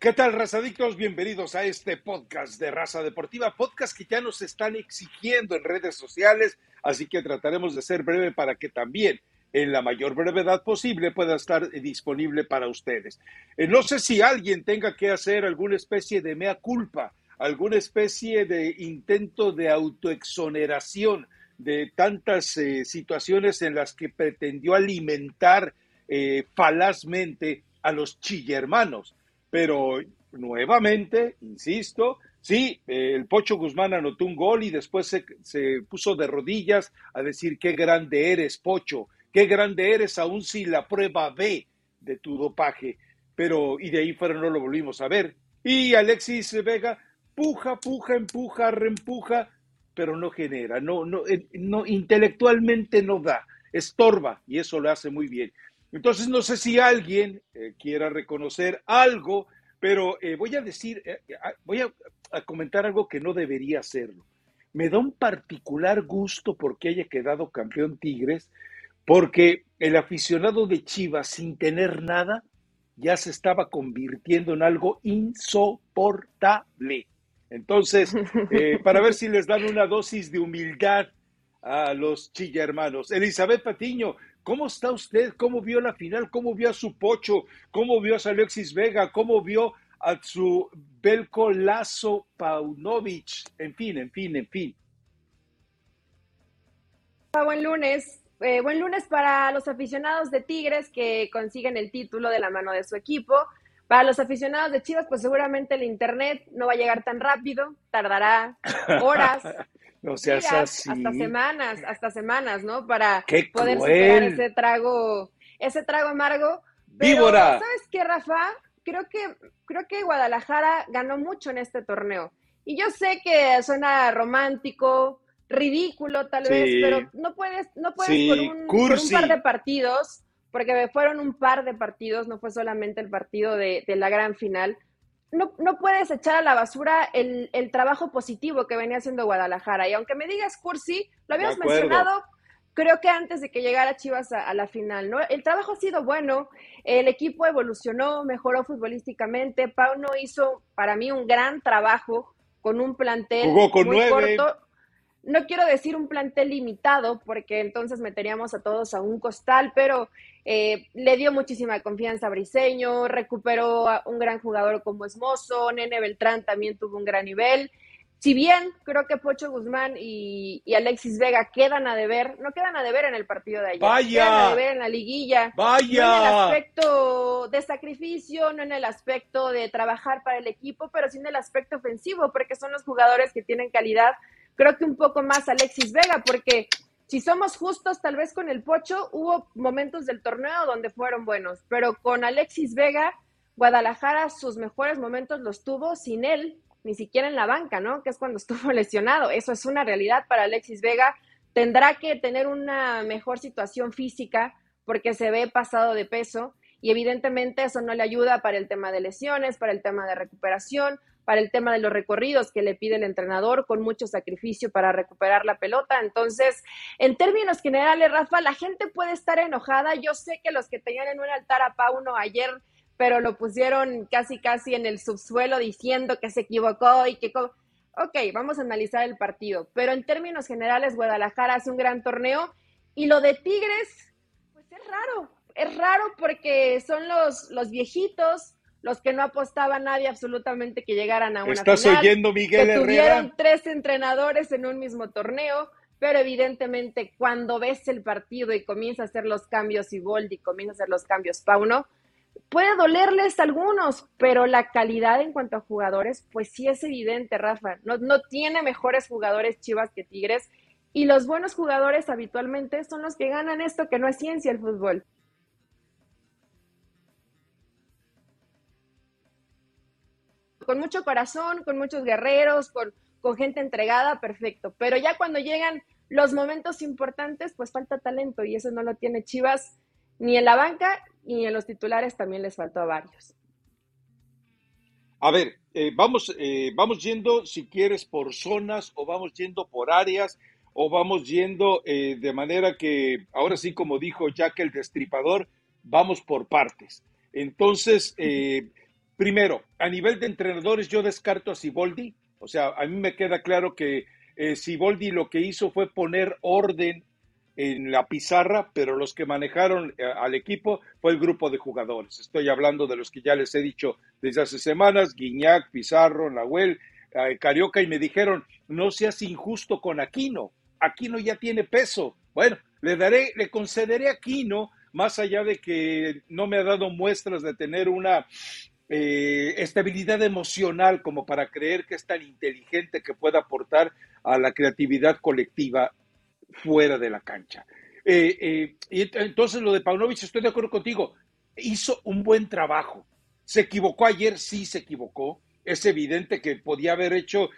¿Qué tal, razadictos? Bienvenidos a este podcast de Raza Deportiva, podcast que ya nos están exigiendo en redes sociales, así que trataremos de ser breve para que también en la mayor brevedad posible pueda estar disponible para ustedes. Eh, no sé si alguien tenga que hacer alguna especie de mea culpa, alguna especie de intento de autoexoneración de tantas eh, situaciones en las que pretendió alimentar eh, falazmente a los chillermanos. Pero nuevamente, insisto, sí, el Pocho Guzmán anotó un gol y después se, se, puso de rodillas a decir qué grande eres, Pocho, qué grande eres, aún si la prueba B de tu dopaje. Pero, y de ahí fuera no lo volvimos a ver. Y Alexis Vega, puja, puja, empuja, reempuja, pero no genera, no, no, eh, no, intelectualmente no da, estorba, y eso lo hace muy bien. Entonces, no sé si alguien eh, quiera reconocer algo, pero eh, voy a decir, eh, voy a, a, comentar algo que no debería hacerlo. Me da un particular gusto porque haya quedado campeón Tigres, porque el aficionado de Chivas, sin tener nada, ya se estaba convirtiendo en algo insoportable. Entonces, para ver si les dan una dosis de humildad a los chilla hermanos. Elizabeth Patiño, ¿cómo está usted? ¿Cómo vio la final? ¿Cómo vio a su Pocho? ¿Cómo vio a Alexis Vega? ¿Cómo vio a su Belko Lazo Paunovic? En fin, en fin, en fin. Buen lunes. Eh, buen lunes para los aficionados de Tigres que consiguen el título de la mano de su equipo. Para los aficionados de Chivas, pues seguramente el internet no va a llegar tan rápido, tardará horas, no seas días, así. hasta semanas, hasta semanas, ¿no? Para Qué poder superar ese trago, ese trago amargo. Pero, Víbora. ¿sabes qué, Rafa? Creo que, creo que Guadalajara ganó mucho en este torneo. Y yo sé que suena romántico, ridículo tal Sí. vez, pero no puedes, no puedes Sí, por, un, por un cursi. par de partidos, porque fueron un par de partidos, no fue solamente el partido de, de la gran final. No, no puedes echar a la basura el, el trabajo positivo que venía haciendo Guadalajara. Y aunque me digas cursi, lo habíamos mencionado creo que antes de que llegara Chivas a, a la final, ¿no? El trabajo ha sido bueno, el equipo evolucionó, mejoró futbolísticamente, Pauno hizo para mí un gran trabajo con un plantel Jugó con muy nueve. corto. No quiero decir un plantel limitado, porque entonces meteríamos a todos a un costal, pero eh, le dio muchísima confianza a Briseño, recuperó a un gran jugador como Esmozo, Nene Beltrán también tuvo un gran nivel. Si bien creo que Pocho Guzmán y, y Alexis Vega quedan a deber, no quedan a deber en el partido de ayer, ¡Vaya! quedan a deber en la liguilla. No en el Vaya. aspecto de sacrificio, no en el aspecto de trabajar para el equipo, pero sí en el aspecto ofensivo, porque son los jugadores que tienen calidad. Creo que un poco más Alexis Vega, porque si somos justos, tal vez con el Pocho hubo momentos del torneo donde fueron buenos, pero con Alexis Vega, Guadalajara sus mejores momentos los tuvo sin él, ni siquiera en la banca, ¿no? Que es cuando estuvo lesionado. Eso es una realidad para Alexis Vega. Tendrá que tener una mejor situación física porque se ve pasado de peso y evidentemente eso no le ayuda para el tema de lesiones, para el tema de recuperación, para el tema de los recorridos que le pide el entrenador con mucho sacrificio para recuperar la pelota. Entonces, en términos generales, Rafa, la gente puede estar enojada. Yo sé que los que tenían en un altar a Pauno ayer, pero lo pusieron casi casi en el subsuelo diciendo que se equivocó y que... Ok, vamos a analizar el partido, pero en términos generales, Guadalajara hace un gran torneo y lo de Tigres, pues es raro, es raro porque son los, los viejitos, los que no apostaba a nadie absolutamente que llegaran a una ¿Estás final, oyendo, Miguel que Herrera? tuvieron tres entrenadores en un mismo torneo, pero evidentemente cuando ves el partido y comienza a hacer los cambios y Boldi comienza a hacer los cambios Pauno, puede dolerles a algunos, pero la calidad en cuanto a jugadores, pues sí es evidente, Rafa. No, no tiene mejores jugadores Chivas que Tigres. Y los buenos jugadores habitualmente son los que ganan esto, que no es ciencia el fútbol. Con mucho corazón, con muchos guerreros, con, con gente entregada, perfecto. Pero ya cuando llegan los momentos importantes, pues falta talento y eso no lo tiene Chivas ni en la banca y en los titulares también les faltó a varios. A ver, eh, vamos, eh, vamos yendo, si quieres, por zonas o vamos yendo por áreas o vamos yendo eh, de manera que, ahora sí, como dijo Jack el Destripador, vamos por partes. Entonces, Primero, a nivel de entrenadores, yo descarto a Siboldi. O sea, a mí me queda claro que eh, Siboldi lo que hizo fue poner orden en la pizarra, pero los que manejaron eh, al equipo fue el grupo de jugadores. Estoy hablando de los que ya les he dicho desde hace semanas, Guiñac, Pizarro, Nahuel, eh, Carioca, y me dijeron, no seas injusto con Aquino, Aquino ya tiene peso. Bueno, le daré, le concederé a Aquino, más allá de que no me ha dado muestras de tener una eh, estabilidad emocional como para creer que es tan inteligente que pueda aportar a la creatividad colectiva fuera de la cancha. Eh, eh, y entonces lo de Paunovic, estoy de acuerdo contigo, hizo un buen trabajo. Se equivocó ayer, sí se equivocó. Es evidente que podía haber hecho,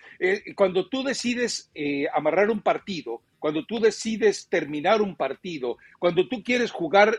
cuando tú decides amarrar un partido, cuando tú decides terminar un partido, cuando tú quieres jugar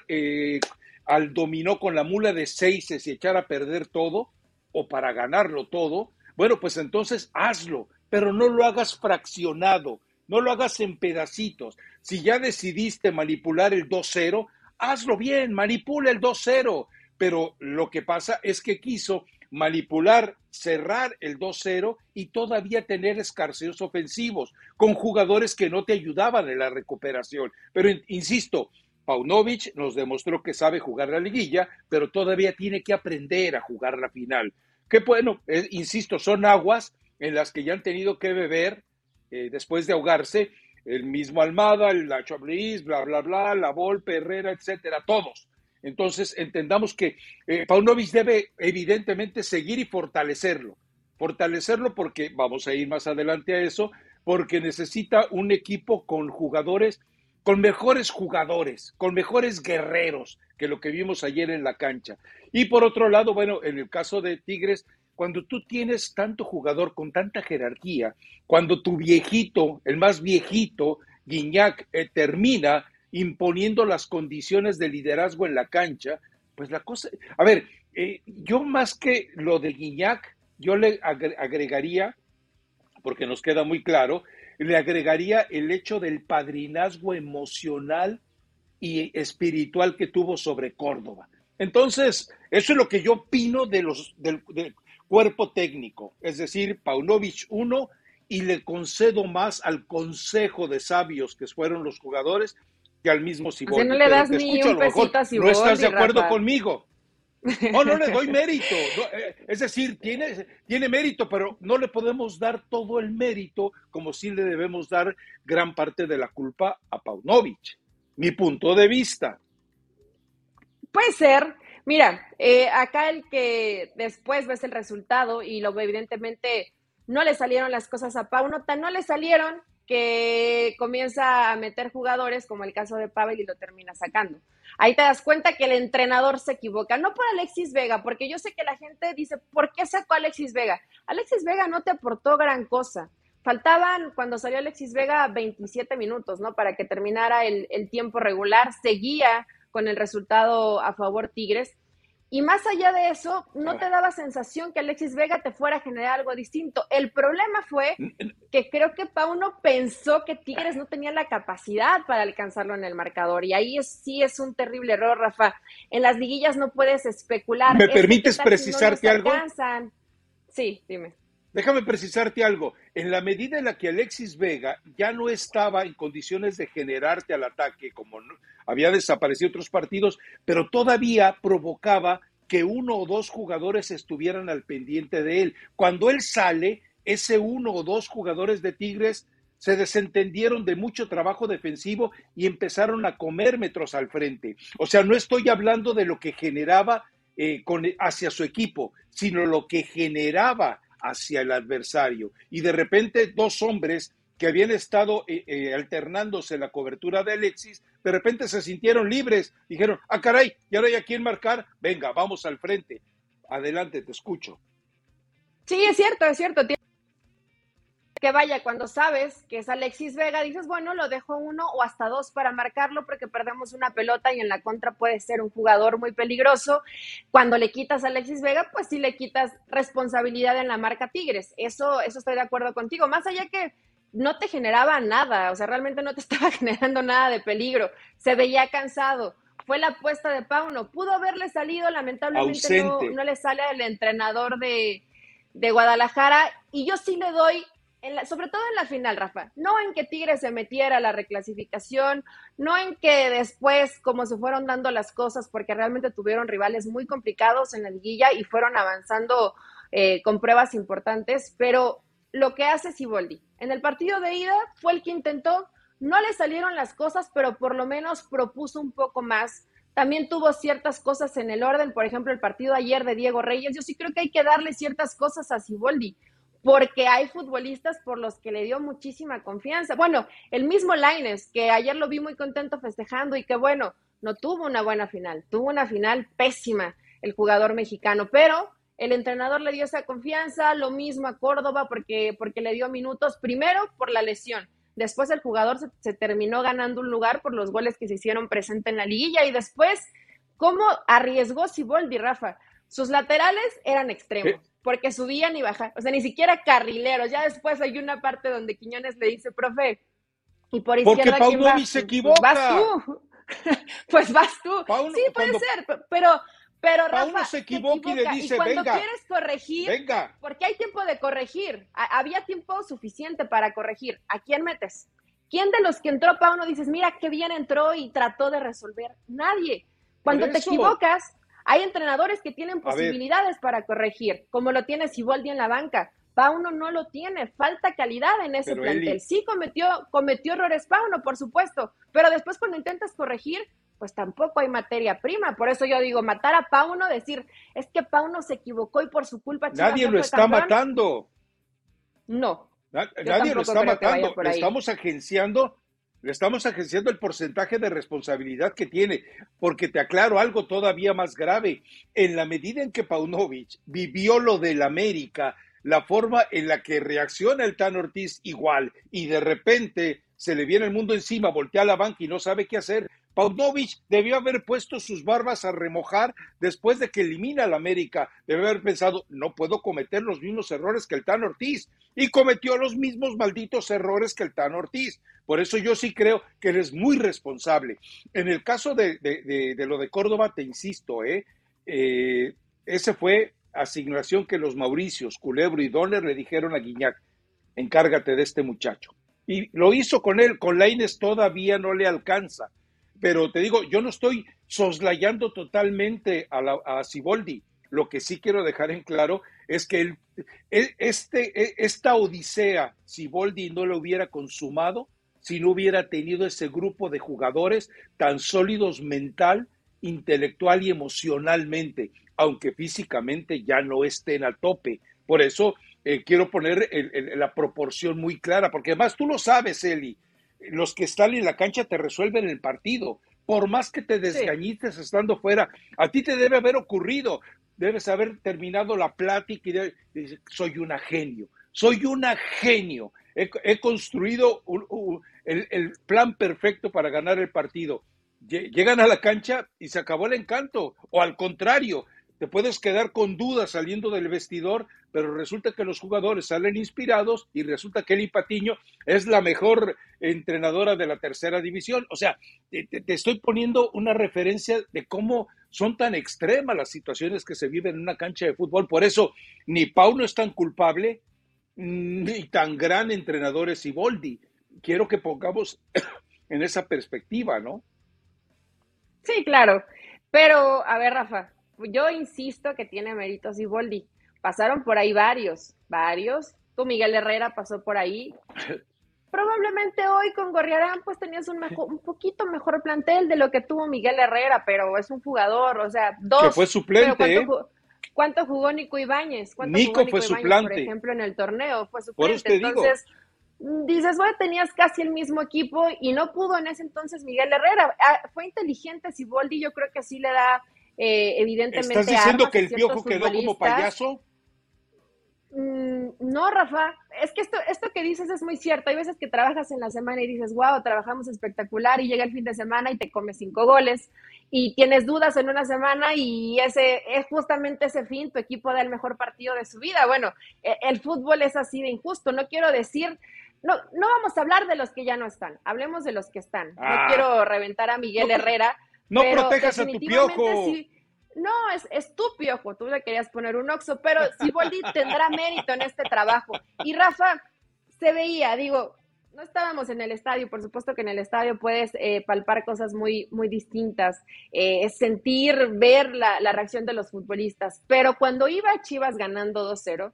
al dominó con la mula de seises y echar a perder todo, o para ganarlo todo, bueno, pues entonces hazlo, pero no lo hagas fraccionado, no lo hagas en pedacitos. Si ya decidiste manipular el 2-0, hazlo bien, manipula el 2-0. Pero lo que pasa es que quiso manipular, cerrar el 2-0 y todavía tener escarceos ofensivos con jugadores que no te ayudaban en la recuperación. Pero insisto, Paunovic nos demostró que sabe jugar la liguilla, pero todavía tiene que aprender a jugar la final. Que bueno, eh, insisto, son aguas en las que ya han tenido que beber eh, después de ahogarse el mismo Almada, el Nacho bla, bla, bla, la Volpe, Herrera, etcétera, todos. Entonces, entendamos que eh, Paunovic debe evidentemente seguir y fortalecerlo. Fortalecerlo porque, vamos a ir más adelante a eso, porque necesita un equipo con jugadores con mejores jugadores, con mejores guerreros que lo que vimos ayer en la cancha. Y por otro lado, bueno, en el caso de Tigres, cuando tú tienes tanto jugador con tanta jerarquía, cuando tu viejito, el más viejito, Guiñac, eh, termina imponiendo las condiciones de liderazgo en la cancha, pues la cosa, a ver, eh, yo más que lo de Guiñac, yo le agregaría, porque nos queda muy claro, le agregaría el hecho del padrinazgo emocional y espiritual que tuvo sobre Córdoba. Entonces, eso es lo que yo opino de los, del, cuerpo técnico, es decir, Paunovic uno, y le concedo más al consejo de sabios que fueron los jugadores que al mismo Siboldi. no le das ni un pesito a No estás de acuerdo conmigo. No, no le doy mérito. Eh, es decir, tiene, tiene mérito, pero no le podemos dar todo el mérito como si le debemos dar gran parte de la culpa a Paunovic. Mi punto de vista. Puede ser. Mira, eh, acá el que después ves el resultado y lo evidentemente no le salieron las cosas a Pau, no, no le salieron que comienza a meter jugadores como el caso de Pavel y lo termina sacando. Ahí te das cuenta que el entrenador se equivoca, no por Alexis Vega, porque yo sé que la gente dice, ¿por qué sacó a Alexis Vega? Alexis Vega no te aportó gran cosa. Faltaban, cuando salió Alexis Vega, 27 minutos, ¿no? Para que terminara el, el tiempo regular. Seguía con el resultado a favor Tigres. Y más allá de eso, no te daba sensación que Alexis Vega te fuera a generar algo distinto. El problema fue que creo que Pauno pensó que Tigres no tenía la capacidad para alcanzarlo en el marcador. Y ahí sí es un terrible error, Rafa. En las liguillas no puedes especular. ¿Me permites precisarte algo? Sí, dime. Déjame precisarte algo. En la medida en la que Alexis Vega ya no estaba en condiciones de generarte al ataque, como había desaparecido otros partidos, pero todavía provocaba que uno o dos jugadores estuvieran al pendiente de él. Cuando él sale, ese uno o dos jugadores de Tigres se desentendieron de mucho trabajo defensivo y empezaron a comer metros al frente. O sea, no estoy hablando de lo que generaba eh, hacia su equipo, sino lo que generaba hacia el adversario. Y de repente dos hombres que habían estado eh, eh, alternándose la cobertura de Alexis, de repente se sintieron libres, dijeron, ah, caray, y ahora hay a quién marcar, venga, vamos al frente. Adelante, te escucho. Sí, es cierto, es cierto que vaya, cuando sabes que es Alexis Vega, dices, bueno, lo dejo uno o hasta dos para marcarlo porque perdemos una pelota y en la contra puede ser un jugador muy peligroso. Cuando le quitas a Alexis Vega, pues sí le quitas responsabilidad en la marca Tigres. Eso, eso estoy de acuerdo contigo. Más allá que no te generaba nada, o sea, realmente no te estaba generando nada de peligro. Se veía cansado. fue la apuesta de Pauno. Pudo haberle salido, lamentablemente no, no, le sale al entrenador de, de Guadalajara. Y yo sí le doy sobre todo en la final, Rafa, no en que Tigres se metiera a la reclasificación, no en que después, como se fueron dando las cosas, porque realmente tuvieron rivales muy complicados en la liguilla y fueron avanzando eh, con pruebas importantes, pero lo que hace Siboldi, en el partido de ida fue el que intentó, no le salieron las cosas, pero por lo menos propuso un poco más. También tuvo ciertas cosas en el orden, por ejemplo, el partido ayer de Diego Reyes. Yo sí creo que hay que darle ciertas cosas a Siboldi porque hay futbolistas por los que le dio muchísima confianza. Bueno, el mismo Laines, que ayer lo vi muy contento festejando y que bueno, no tuvo una buena final, tuvo una final pésima el jugador mexicano, pero el entrenador le dio esa confianza, lo mismo a Córdoba porque, porque le dio minutos, primero por la lesión, después el jugador se, terminó ganando un lugar por los goles que se hicieron presente en la liguilla y después, ¿cómo arriesgó Siboldi, Rafa? Sus laterales eran extremos porque subían y bajaban, o sea, ni siquiera carrileros. Ya después hay una parte donde Quiñones le dice, profe, y por izquierda. Porque Paunovic se equivoca. Pues vas tú. pues vas tú. sí, puede ser, pero. Pero Rafa, se equivoca, y le dice, y cuando venga, quieres corregir, venga. porque hay tiempo de corregir, había tiempo suficiente para corregir. ¿A quién metes? ¿Quién de los que entró Pauno dices, mira qué bien entró y trató de resolver? Nadie. Cuando te equivocas, hay entrenadores que tienen posibilidades para corregir, como lo tiene Siboldi en la banca. Pauno no lo tiene, falta calidad en ese plantel. Sí cometió, cometió errores Pauno, por supuesto, pero después cuando intentas corregir, pues tampoco hay materia prima. Por eso yo digo, matar a Pauno, decir, es que Pauno se equivocó y por su culpa... Nadie lo está matando. No. nadie lo está matando. estamos agenciando estamos agenciando el porcentaje de responsabilidad que tiene, porque te aclaro algo todavía más grave. En la medida en que Paunovic vivió lo del América, la forma en la que reacciona el Tan Ortiz igual, y de repente se le viene el mundo encima, voltea la banca y no sabe qué hacer, Paunovic debió haber puesto sus barbas a remojar después de que elimina al América. Debe haber pensado, no puedo cometer los mismos errores que el Tan Ortiz. Y cometió los mismos malditos errores que el Tan Ortiz. Por eso yo sí creo que eres muy responsable. En el caso de, lo de Córdoba, te insisto, ¿eh? ¿eh? ese fue asignación que los Mauricios, Culebro y Donner le dijeron a Guiñac, encárgate de este muchacho. Y lo hizo con él, con Laines todavía no le alcanza pero te digo, yo no estoy soslayando totalmente a, la, a Ciboldi. Lo que sí quiero dejar en claro es que el, este, e, esta odisea, Ciboldi no lo hubiera consumado si no hubiera tenido ese grupo de jugadores tan sólidos mental, intelectual y emocionalmente, aunque físicamente ya no estén a tope. Por eso eh, quiero poner la proporción muy clara, porque además tú lo sabes, Eli, los que están en la cancha te resuelven el partido. Por más que te desgañites estando fuera, a ti te debe haber ocurrido, debes haber terminado la plática y dices, soy una genio, soy una genio. He, construido el, plan perfecto para ganar el partido. Llegan a la cancha y se acabó el encanto. O al contrario, te puedes quedar con dudas saliendo del vestidor, pero resulta que los jugadores salen inspirados y resulta que Eli Patiño es la mejor entrenadora de la tercera división. O sea, te, estoy poniendo una referencia de cómo son tan extremas las situaciones que se viven en una cancha de fútbol. Por eso, ni Pauno es tan culpable, ni tan gran entrenador es Iboldi. Quiero que pongamos en esa perspectiva, ¿no? Sí, claro. Pero, a ver, Rafa, yo insisto que tiene méritos Iboldi. Pasaron por ahí varios, varios. Tu Miguel Herrera pasó por ahí. Probablemente hoy con Gorriarán pues tenías un, mejor, un poquito mejor plantel de lo que tuvo Miguel Herrera, pero es un jugador, o sea, dos. Que fue suplente, ¿cuánto, ¿eh? jugó, ¿cuánto, jugó Nico Ibáñez? ¿Cuánto Nico jugó fue suplante. Por ejemplo, en el torneo, fue suplente. Entonces, dices, bueno, tenías casi el mismo equipo y no pudo en ese entonces Miguel Herrera. Ah, fue inteligente Siboldi, yo creo que sí le da eh, evidentemente. ¿Estás diciendo que el piojo quedó como payaso? Mm, no, Rafa, es que esto, esto que dices es muy cierto. Hay veces que trabajas en la semana y dices, wow, trabajamos espectacular y llega el fin de semana y te comes cinco goles y tienes dudas en una semana y ese es justamente ese fin, tu equipo da el mejor partido de su vida. Bueno, e, el fútbol es así de injusto. No quiero decir, no, no vamos a hablar de los que ya no están, hablemos de los que están. No ah. quiero reventar a Miguel Herrera No protejas a tu piojo. no, es, es tu piojo, tú le querías poner un oxo, pero Siboldi tendrá mérito en este trabajo. Y Rafa, se veía, digo, no estábamos en el estadio, por supuesto que en el estadio puedes eh, palpar cosas muy, muy distintas, eh, sentir, ver la, la, reacción de los futbolistas, pero cuando iba Chivas ganando 2-0,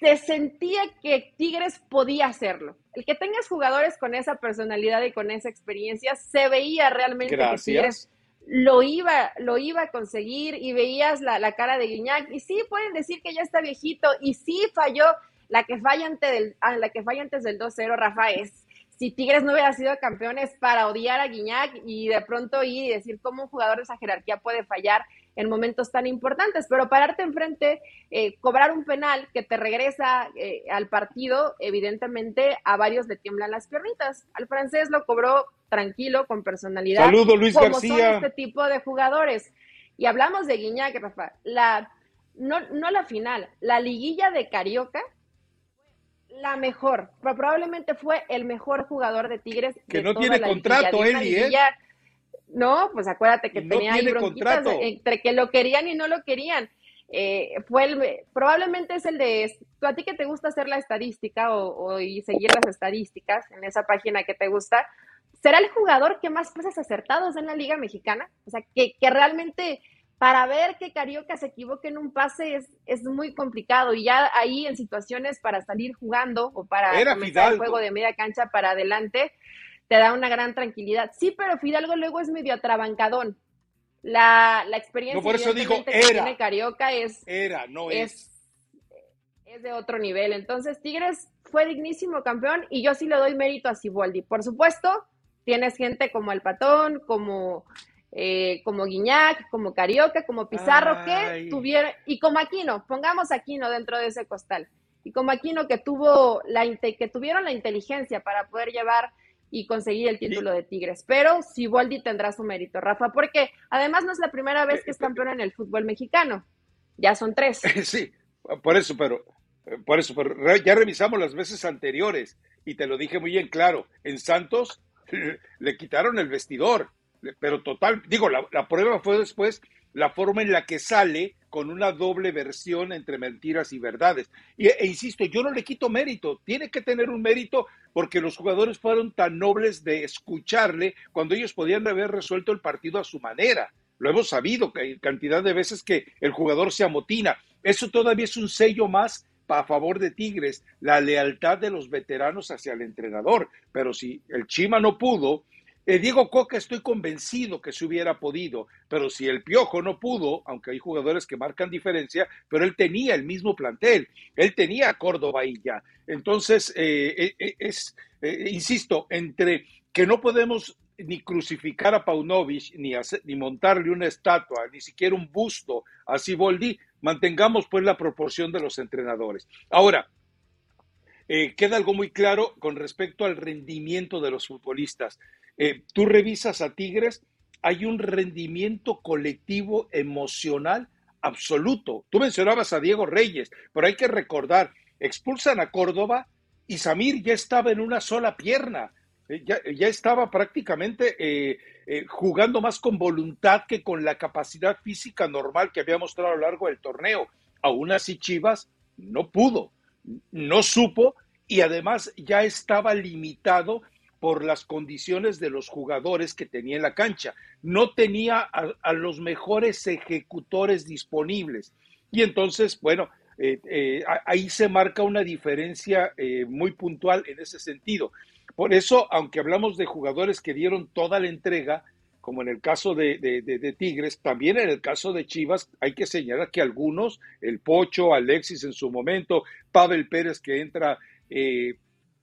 se sentía que Tigres podía hacerlo. El que tengas jugadores con esa personalidad y con esa experiencia, se veía realmente que Tigres lo iba, lo iba a conseguir y veías la, la cara de Guiñac, y sí pueden decir que ya está viejito, y sí falló, la que falla antes del, ah, la que falla antes del 2-0, Rafa, es si Tigres no hubiera sido campeones para odiar a Guiñac y de pronto ir y decir cómo un jugador de esa jerarquía puede fallar en momentos tan importantes, pero pararte enfrente, eh, cobrar un penal que te regresa eh, al partido, evidentemente a varios le tiemblan las piernitas. Al francés lo cobró tranquilo, con personalidad. Saludo Luis como García. Son este tipo de jugadores. Y hablamos de Guiñac, Rafa. La, no, no la final, la liguilla de Carioca la mejor, probablemente fue el mejor jugador de Tigres. Que no tiene contrato, Eli, ¿eh? No, pues acuérdate que tenía ahí bronquitas entre que lo querían y no lo querían. Eh, fue el, probablemente es el de, tú a ti que te gusta hacer la estadística o, y seguir las estadísticas en esa página que te gusta, ¿será el jugador que más pases acertados en la Liga Mexicana? O sea, que, que realmente para ver que Carioca se equivoque en un pase es, es muy complicado y ya ahí en situaciones para salir jugando o para comenzar el juego de media cancha para adelante, te da una gran tranquilidad. Sí, pero Fidalgo luego es medio atrabancadón. La, la experiencia no, por eso digo, que tiene Carioca es... Era, no es. es. de otro nivel. Entonces, Tigres fue dignísimo campeón y yo sí le doy mérito a Siboldi. Por supuesto, tienes gente como el Patón, como eh, como Guiñac, como Carioca, como Pizarro, que tuvieron, y como Aquino, pongamos Aquino dentro de ese costal, y como Aquino que tuvo la que tuvieron la inteligencia para poder llevar y conseguir el título de Tigres. Pero Siboldi tendrá su mérito, Rafa, porque además no es la primera vez que es campeón en el fútbol mexicano. Ya son tres. Sí, por eso, pero por eso, pero ya revisamos las veces anteriores y te lo dije muy bien claro. En Santos le quitaron el vestidor pero total, digo, la, prueba fue después la forma en la que sale con una doble versión entre mentiras y verdades. Y, e insisto, yo no le quito mérito, tiene que tener un mérito porque los jugadores fueron tan nobles de escucharle cuando ellos podían haber resuelto el partido a su manera. Lo hemos sabido cantidad de veces que el jugador se amotina. Eso todavía es un sello más a favor de Tigres, la lealtad de los veteranos hacia el entrenador. Pero si el Chima no pudo, eh, Diego Coca estoy convencido que se hubiera podido, pero si el Piojo no pudo, aunque hay jugadores que marcan diferencia, pero él tenía el mismo plantel, él tenía a Córdoba y ya. Entonces, eh, eh, es, insisto, entre que no podemos ni crucificar a Paunovic, ni, ni montarle una estatua, ni siquiera un busto a Siboldi, mantengamos pues la proporción de los entrenadores. Ahora, queda algo muy claro con respecto al rendimiento de los futbolistas. Eh, tú revisas a Tigres, hay un rendimiento colectivo emocional absoluto. Tú mencionabas a Diego Reyes, pero hay que recordar, expulsan a Córdoba y Samir ya estaba en una sola pierna, eh, ya, estaba prácticamente eh, jugando más con voluntad que con la capacidad física normal que había mostrado a lo largo del torneo. Aún así Chivas no pudo, no supo y además ya estaba limitado por las condiciones de los jugadores que tenía en la cancha. No tenía a, los mejores ejecutores disponibles. Y entonces, bueno, eh, eh, ahí se marca una diferencia eh, muy puntual en ese sentido. Por eso, aunque hablamos de jugadores que dieron toda la entrega, como en el caso de, de, Tigres, también en el caso de Chivas hay que señalar que algunos, el Pocho, Alexis en su momento, Pavel Pérez que entra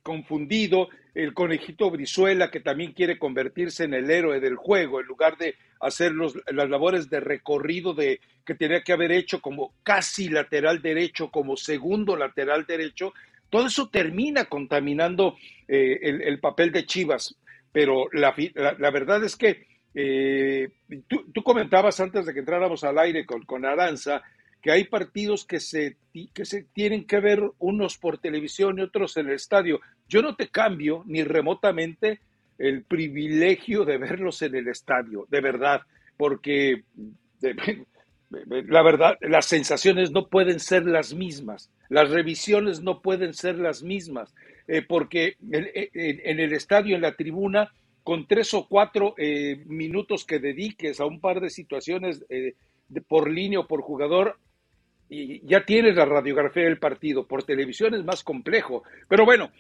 confundido, el conejito Brizuela que también quiere convertirse en el héroe del juego en lugar de hacer las labores de recorrido de que tenía que haber hecho como casi lateral derecho, como segundo lateral derecho, todo eso termina contaminando eh, el, papel de Chivas. Pero la, verdad es que eh, tú, comentabas antes de que entráramos al aire con, con Aranza que hay partidos que se, que se tienen que ver unos por televisión y otros en el estadio. Yo no te cambio ni remotamente el privilegio de verlos en el estadio, de verdad, porque la verdad, las sensaciones no pueden ser las mismas, las revisiones no pueden ser las mismas, eh, porque en, el estadio, en la tribuna, con tres o cuatro eh, minutos que dediques a un par de situaciones eh, por línea o por jugador, y ya tienes la radiografía del partido. Por televisión es más complejo. Pero bueno,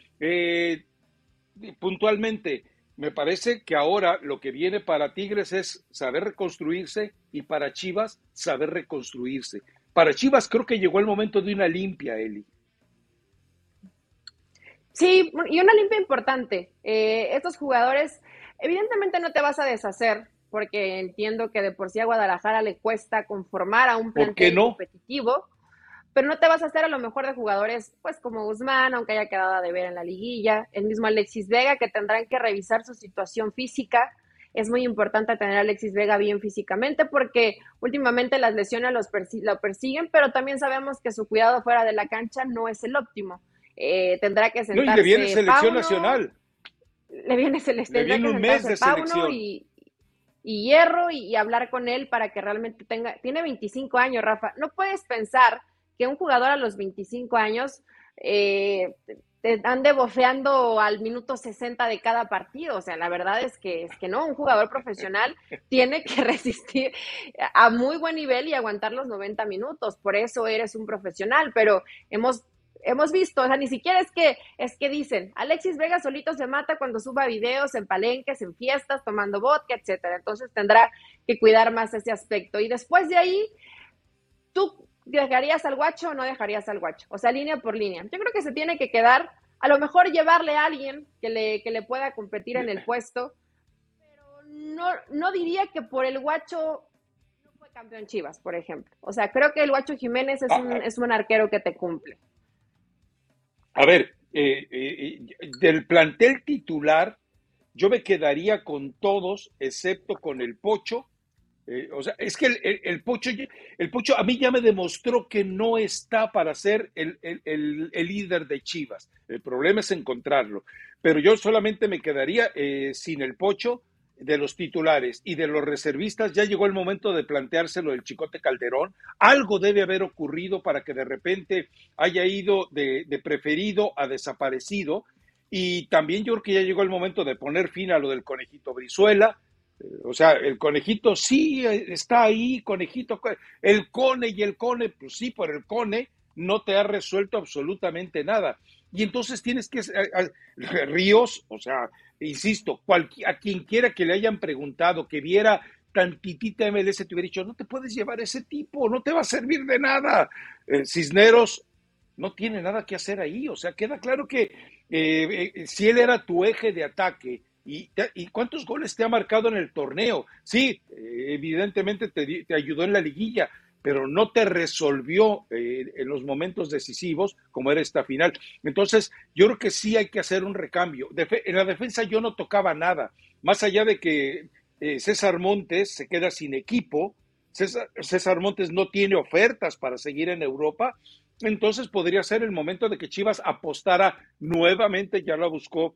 puntualmente, me parece que ahora lo que viene para Tigres es saber reconstruirse y para Chivas saber reconstruirse. Para Chivas creo que llegó el momento de una limpia, Eli. Sí, y una limpia importante. Eh, estos jugadores, evidentemente no te vas a deshacer, porque entiendo que de por sí a Guadalajara le cuesta conformar a un plantel competitivo pero no te vas a hacer a lo mejor de jugadores, pues como Guzmán, aunque haya quedado de ver en la liguilla, el mismo Alexis Vega, que tendrán que revisar su situación física. Es muy importante tener a Alexis Vega bien físicamente porque últimamente las lesiones los lo persiguen, pero también sabemos que su cuidado fuera de la cancha no es el óptimo. Eh, tendrá que sentarse. No, y le viene selección nacional. Le viene, le viene un mes de selección. Y, y Hierro y, y hablar con él para que realmente tenga. Tiene 25 años, Rafa. No puedes pensar que un jugador a los 25 años eh, te ande bofeando al minuto 60 de cada partido. O sea, la verdad es que, es que no, un jugador profesional tiene que resistir a muy buen nivel y aguantar los 90 minutos. Por eso eres un profesional, pero hemos hemos visto, o sea, ni siquiera es que, es que dicen, Alexis Vega solito se mata cuando suba videos en palenques, en fiestas, tomando vodka, etcétera. Entonces tendrá que cuidar más ese aspecto. Y después de ahí, tú ¿dejarías al guacho o no dejarías al guacho? O sea, línea por línea. Yo creo que se tiene que quedar, a lo mejor llevarle a alguien que le, que le pueda competir en el puesto, pero no, no diría que por el guacho no fue campeón Chivas, por ejemplo. O sea, creo que el guacho Jiménez es, un, es un arquero que te cumple. A ver, eh, eh, del plantel titular, yo me quedaría con todos, excepto con el Pocho, eh, o sea, es que el, Pocho, el Pocho a mí ya me demostró que no está para ser el, líder de Chivas. El problema es encontrarlo. Pero yo solamente me quedaría eh, sin el Pocho de los titulares y de los reservistas. Ya llegó el momento de planteárselo el Chicote Calderón. Algo debe haber ocurrido para que de repente haya ido de, de preferido a desaparecido. Y también yo creo que ya llegó el momento de poner fin a lo del conejito Brizuela o sea, el conejito sí está ahí, conejito, el cone y el cone, pues sí, por el cone no te ha resuelto absolutamente nada. Y entonces tienes que, Ríos, o sea, insisto, a quien quiera que le hayan preguntado, que viera tantitita MLS, te hubiera dicho, no te puedes llevar ese tipo, no te va a servir de nada. Eh, Cisneros no tiene nada que hacer ahí, o sea, queda claro que eh, eh, si él era tu eje de ataque, ¿Y, cuántos goles te ha marcado en el torneo? Sí, evidentemente te, ayudó en la liguilla, pero no te resolvió eh, en los momentos decisivos como era esta final. Entonces, yo creo que sí hay que hacer un recambio. en la defensa yo no tocaba nada, más allá de que eh, César Montes se queda sin equipo, César, César Montes no tiene ofertas para seguir en Europa, entonces podría ser el momento de que Chivas apostara nuevamente, ya la buscó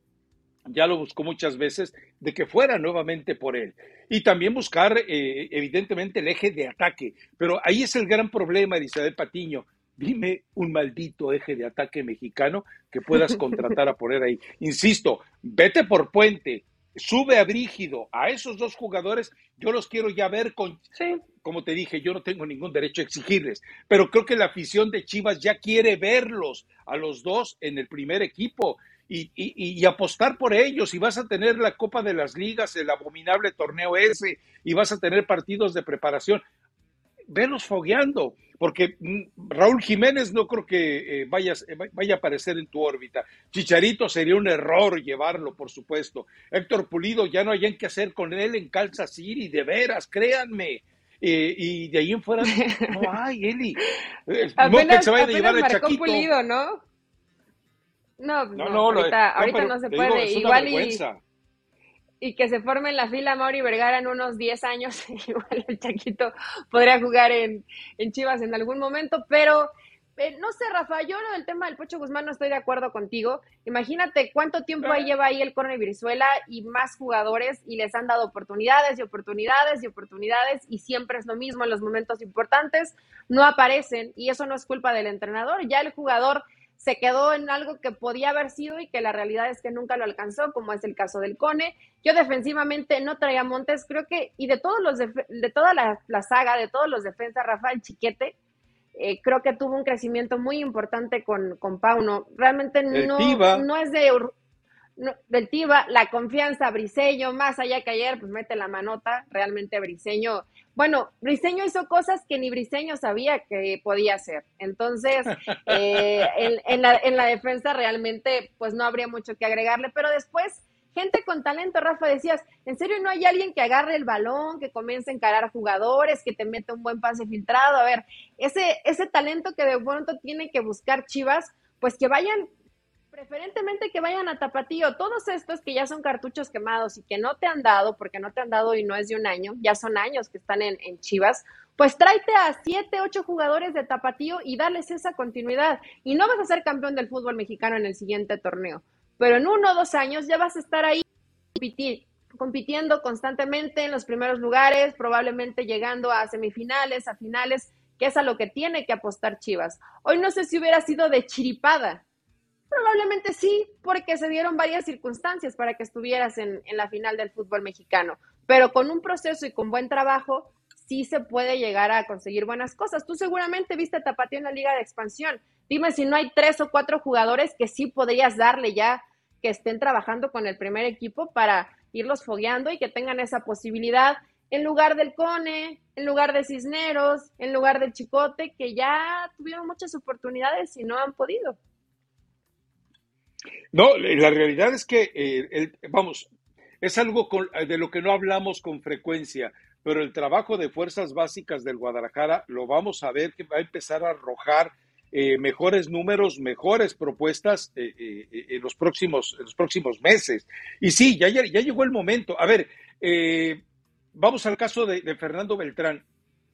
ya lo buscó muchas veces, de que fuera nuevamente por él. Y también buscar, eh, evidentemente, el eje de ataque. Pero ahí es el gran problema, Elizabeth Patiño. Dime un maldito eje de ataque mexicano que puedas contratar a poner ahí. Insisto, vete por puente, sube a Brígido, a esos dos jugadores, yo los quiero ya ver con... Como te dije, yo no tengo ningún derecho a exigirles, pero creo que la afición de Chivas ya quiere verlos a los dos en el primer equipo y, apostar por ellos y vas a tener la Copa de las Ligas, el abominable torneo ese y vas a tener partidos de preparación. Velos fogueando, porque mm, Raúl Jiménez no creo que eh, vaya, eh, vaya a aparecer en tu órbita. Chicharito sería un error llevarlo, por supuesto. Héctor Pulido ya no hay en qué hacer con él en Calza City, de veras, créanme. Eh, y de ahí en fuera no hay, Eli. Apenas, se vaya a llevar el Chaquito. Pulido, ¿no? No, no, ahorita, no, se puede. Igual y, y, que se forme en la fila Mauri Vergara en unos 10 años, igual el Chaquito podría jugar en, Chivas en algún momento, pero eh, no sé, Rafa, yo lo del tema del Pocho Guzmán no estoy de acuerdo contigo. Imagínate cuánto tiempo ahí lleva ahí el Corne Brizuela y más jugadores y les han dado oportunidades y oportunidades y oportunidades y siempre es lo mismo en los momentos importantes, no aparecen y eso no es culpa del entrenador, ya el jugador se quedó en algo que podía haber sido y que la realidad es que nunca lo alcanzó, como es el caso del Cone. Yo defensivamente no traía Montes, creo que, y de todos los de toda la, la, saga, de todos los defensas, Rafael Chiquete, eh, creo que tuvo un crecimiento muy importante con, con Pauno. Realmente no, no es de del Tiva, la confianza, Briseño, más allá que ayer, pues mete la manota, realmente Briseño, bueno, Briseño hizo cosas que ni Briseño sabía que podía hacer, entonces eh, en, la, en la defensa realmente pues no habría mucho que agregarle, pero después gente con talento, Rafa, decías, ¿en serio no hay alguien que agarre el balón, que comience a encarar jugadores, que te meta un buen pase filtrado? A ver, ese, ese talento que de pronto tiene que buscar Chivas, pues que vayan, preferentemente que vayan a Tapatío. Todos estos que ya son cartuchos quemados y que no te han dado, porque no te han dado y no es de un año, ya son años que están en, Chivas, pues tráete a siete, ocho jugadores de Tapatío y darles esa continuidad. Y no vas a ser campeón del fútbol mexicano en el siguiente torneo pero en uno o dos años ya vas a estar ahí compitiendo constantemente en los primeros lugares, probablemente llegando a semifinales, a finales, que es a lo que tiene que apostar Chivas. Hoy no sé si hubiera sido de chiripada. Sí, porque se dieron varias circunstancias para que estuvieras en, la final del fútbol mexicano. Pero con un proceso y con buen trabajo, sí se puede llegar a conseguir buenas cosas. Tú seguramente viste Tapatía en la Liga de Expansión. Dime si no hay tres o cuatro jugadores que sí podrías darle ya que estén trabajando con el primer equipo para irlos fogueando y que tengan esa posibilidad en lugar del Cone, en lugar de Cisneros, en lugar del Chicote, que ya tuvieron muchas oportunidades y no han podido. No, la realidad es que, eh, vamos, es algo de lo que no hablamos con frecuencia, pero el trabajo de fuerzas básicas del Guadalajara lo vamos a ver que va a empezar a arrojar eh, mejores números, mejores propuestas eh, eh, en, los próximos, en los próximos meses. Y sí, ya, ya, llegó el momento. A ver, vamos al caso de, Fernando Beltrán.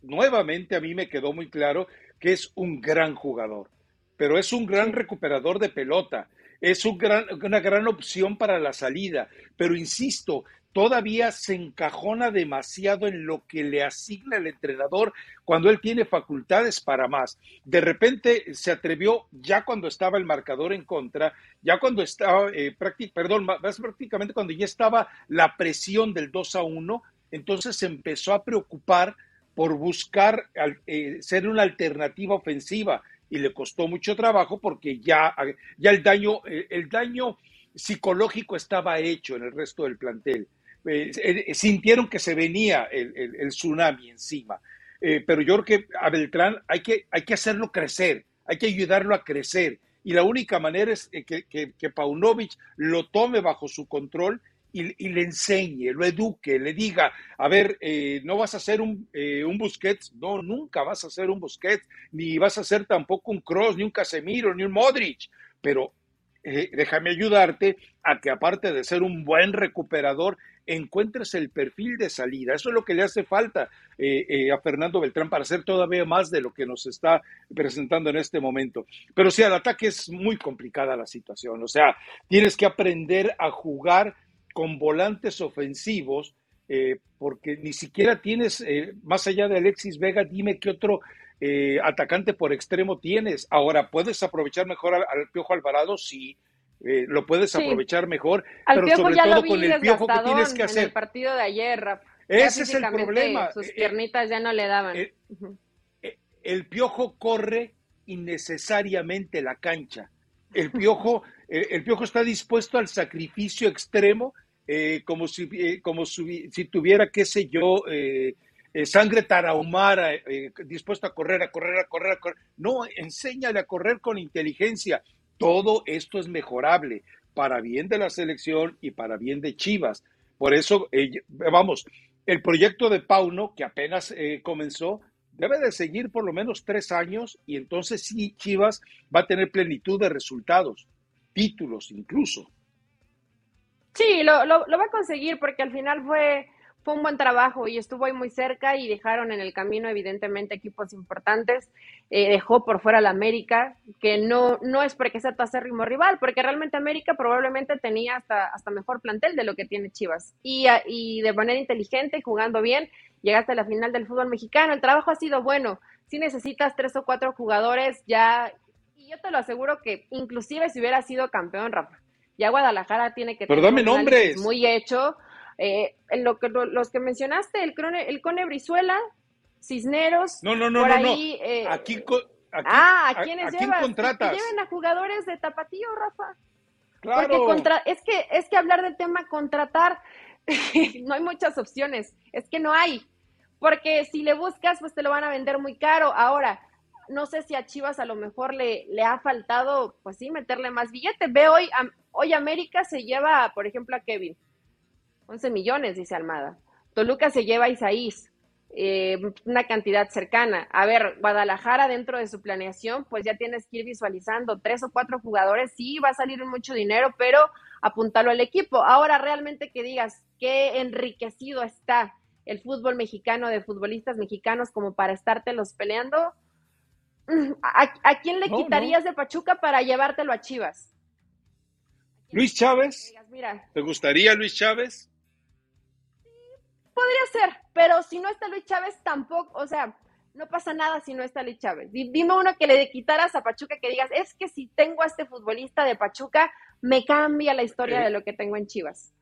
Nuevamente a mí me quedó muy claro que es un gran jugador, pero es un gran recuperador de pelota, es un gran, una gran opción para la salida, pero insisto, todavía se encajona demasiado en lo que le asigna el entrenador cuando él tiene facultades para más. De repente se atrevió ya cuando estaba el marcador en contra, ya cuando estaba, eh, perdón, más prácticamente cuando ya estaba la presión del 2 a 1, entonces se empezó a preocupar por buscar eh, ser una alternativa ofensiva y le costó mucho trabajo porque ya, ya el daño, eh, el daño psicológico estaba hecho en el resto del plantel. Eh, eh, sintieron que se venía el, tsunami encima. Pero yo creo que a Beltrán hay que, hay que hacerlo crecer, hay que ayudarlo a crecer. Y la única manera es que, que, Paunovic lo tome bajo su control y, le enseñe, lo eduque, le diga, a ver, no vas a ser un, un, Busquets, no, nunca vas a ser un Busquets, ni vas a ser tampoco un Cross, ni un Casemiro, ni un Modric, pero déjame ayudarte a que aparte de ser un buen recuperador, encuentres el perfil de salida. Eso es lo que le hace falta eh, eh, a Fernando Beltrán para hacer todavía más de lo que nos está presentando en este momento. Pero sí, al ataque es muy complicada la situación. O sea, tienes que aprender a jugar con volantes ofensivos, eh, porque ni siquiera tienes, más allá de Alexis Vega, dime qué otro atacante por extremo tienes. Ahora, ¿puedes aprovechar mejor al, al Piojo Alvarado? Sí eh, lo puedes aprovechar mejor, pero sobre todo con el piojo que tienes que hacer. En el partido de ayer, Ese es el problema. Sus eh, piernitas ya no le daban. Eh, el piojo corre innecesariamente la cancha. El piojo, el piojo está dispuesto al sacrificio extremo, como si, como si, tuviera, qué sé yo, sangre tarahumara, dispuesto a correr, a correr, a correr, a correr. No, enséñale a correr con inteligencia. Todo esto es mejorable para bien de la selección y para bien de Chivas. Por eso, eh, vamos, el proyecto de Pauno, que apenas eh, comenzó, debe de seguir por lo menos tres años y entonces sí, Chivas va a tener plenitud de resultados, títulos incluso. Sí, lo, lo, va a conseguir porque al final fue, fue un buen trabajo y estuvo ahí muy cerca y dejaron en el camino evidentemente equipos importantes, eh, dejó por fuera la América, que no, no es porque sea tu acérrimo rival, porque realmente América probablemente tenía hasta, hasta mejor plantel de lo que tiene Chivas. Y, y de manera inteligente, jugando bien, llegaste a la final del fútbol mexicano, el trabajo ha sido bueno, si necesitas tres o cuatro jugadores ya, y yo te lo aseguro que inclusive si hubiera sido campeón, Rafa, ya Guadalajara tiene que Pero tener dame nombres. muy hecho, eh, en lo que, los que mencionaste, el, Cone, el Cone Brizuela, Cisneros. No, no, no, por no. ahí, no. Eh, aquí, aquí, ah, ¿a quiénes ¿a llevas? contratas? Que lleven a jugadores de tapatío, Rafa. Claro. Porque contra, es que es que hablar del tema contratar no hay muchas opciones, es que no hay. Porque si le buscas, pues te lo van a vender muy caro. Ahora, no sé si a Chivas a lo mejor le, le ha faltado, pues sí, meterle más billete. Ve hoy, a, hoy América se lleva, por ejemplo, a Kevin. 11 millones, dice Almada. Toluca se lleva a Isaís, eh, una cantidad cercana. A ver, Guadalajara dentro de su planeación, pues ya tienes que ir visualizando tres o cuatro jugadores, sí, va a salir mucho dinero, pero apuntalo al equipo. Ahora realmente que digas qué enriquecido está el fútbol mexicano de futbolistas mexicanos como para estártelos peleando. ¿A, a quién le no, quitarías no. de Pachuca para llevártelo a Chivas? Luis Chávez. Digas, Mira, ¿Te gustaría Luis Chávez? Podría ser, pero si no está Luis Chávez tampoco, o sea, no pasa nada si no está Luis Chávez. Dime uno que le quitaras a Pachuca que digas, es que si tengo a este futbolista de Pachuca, me cambia la historia eh. de lo que tengo en Chivas.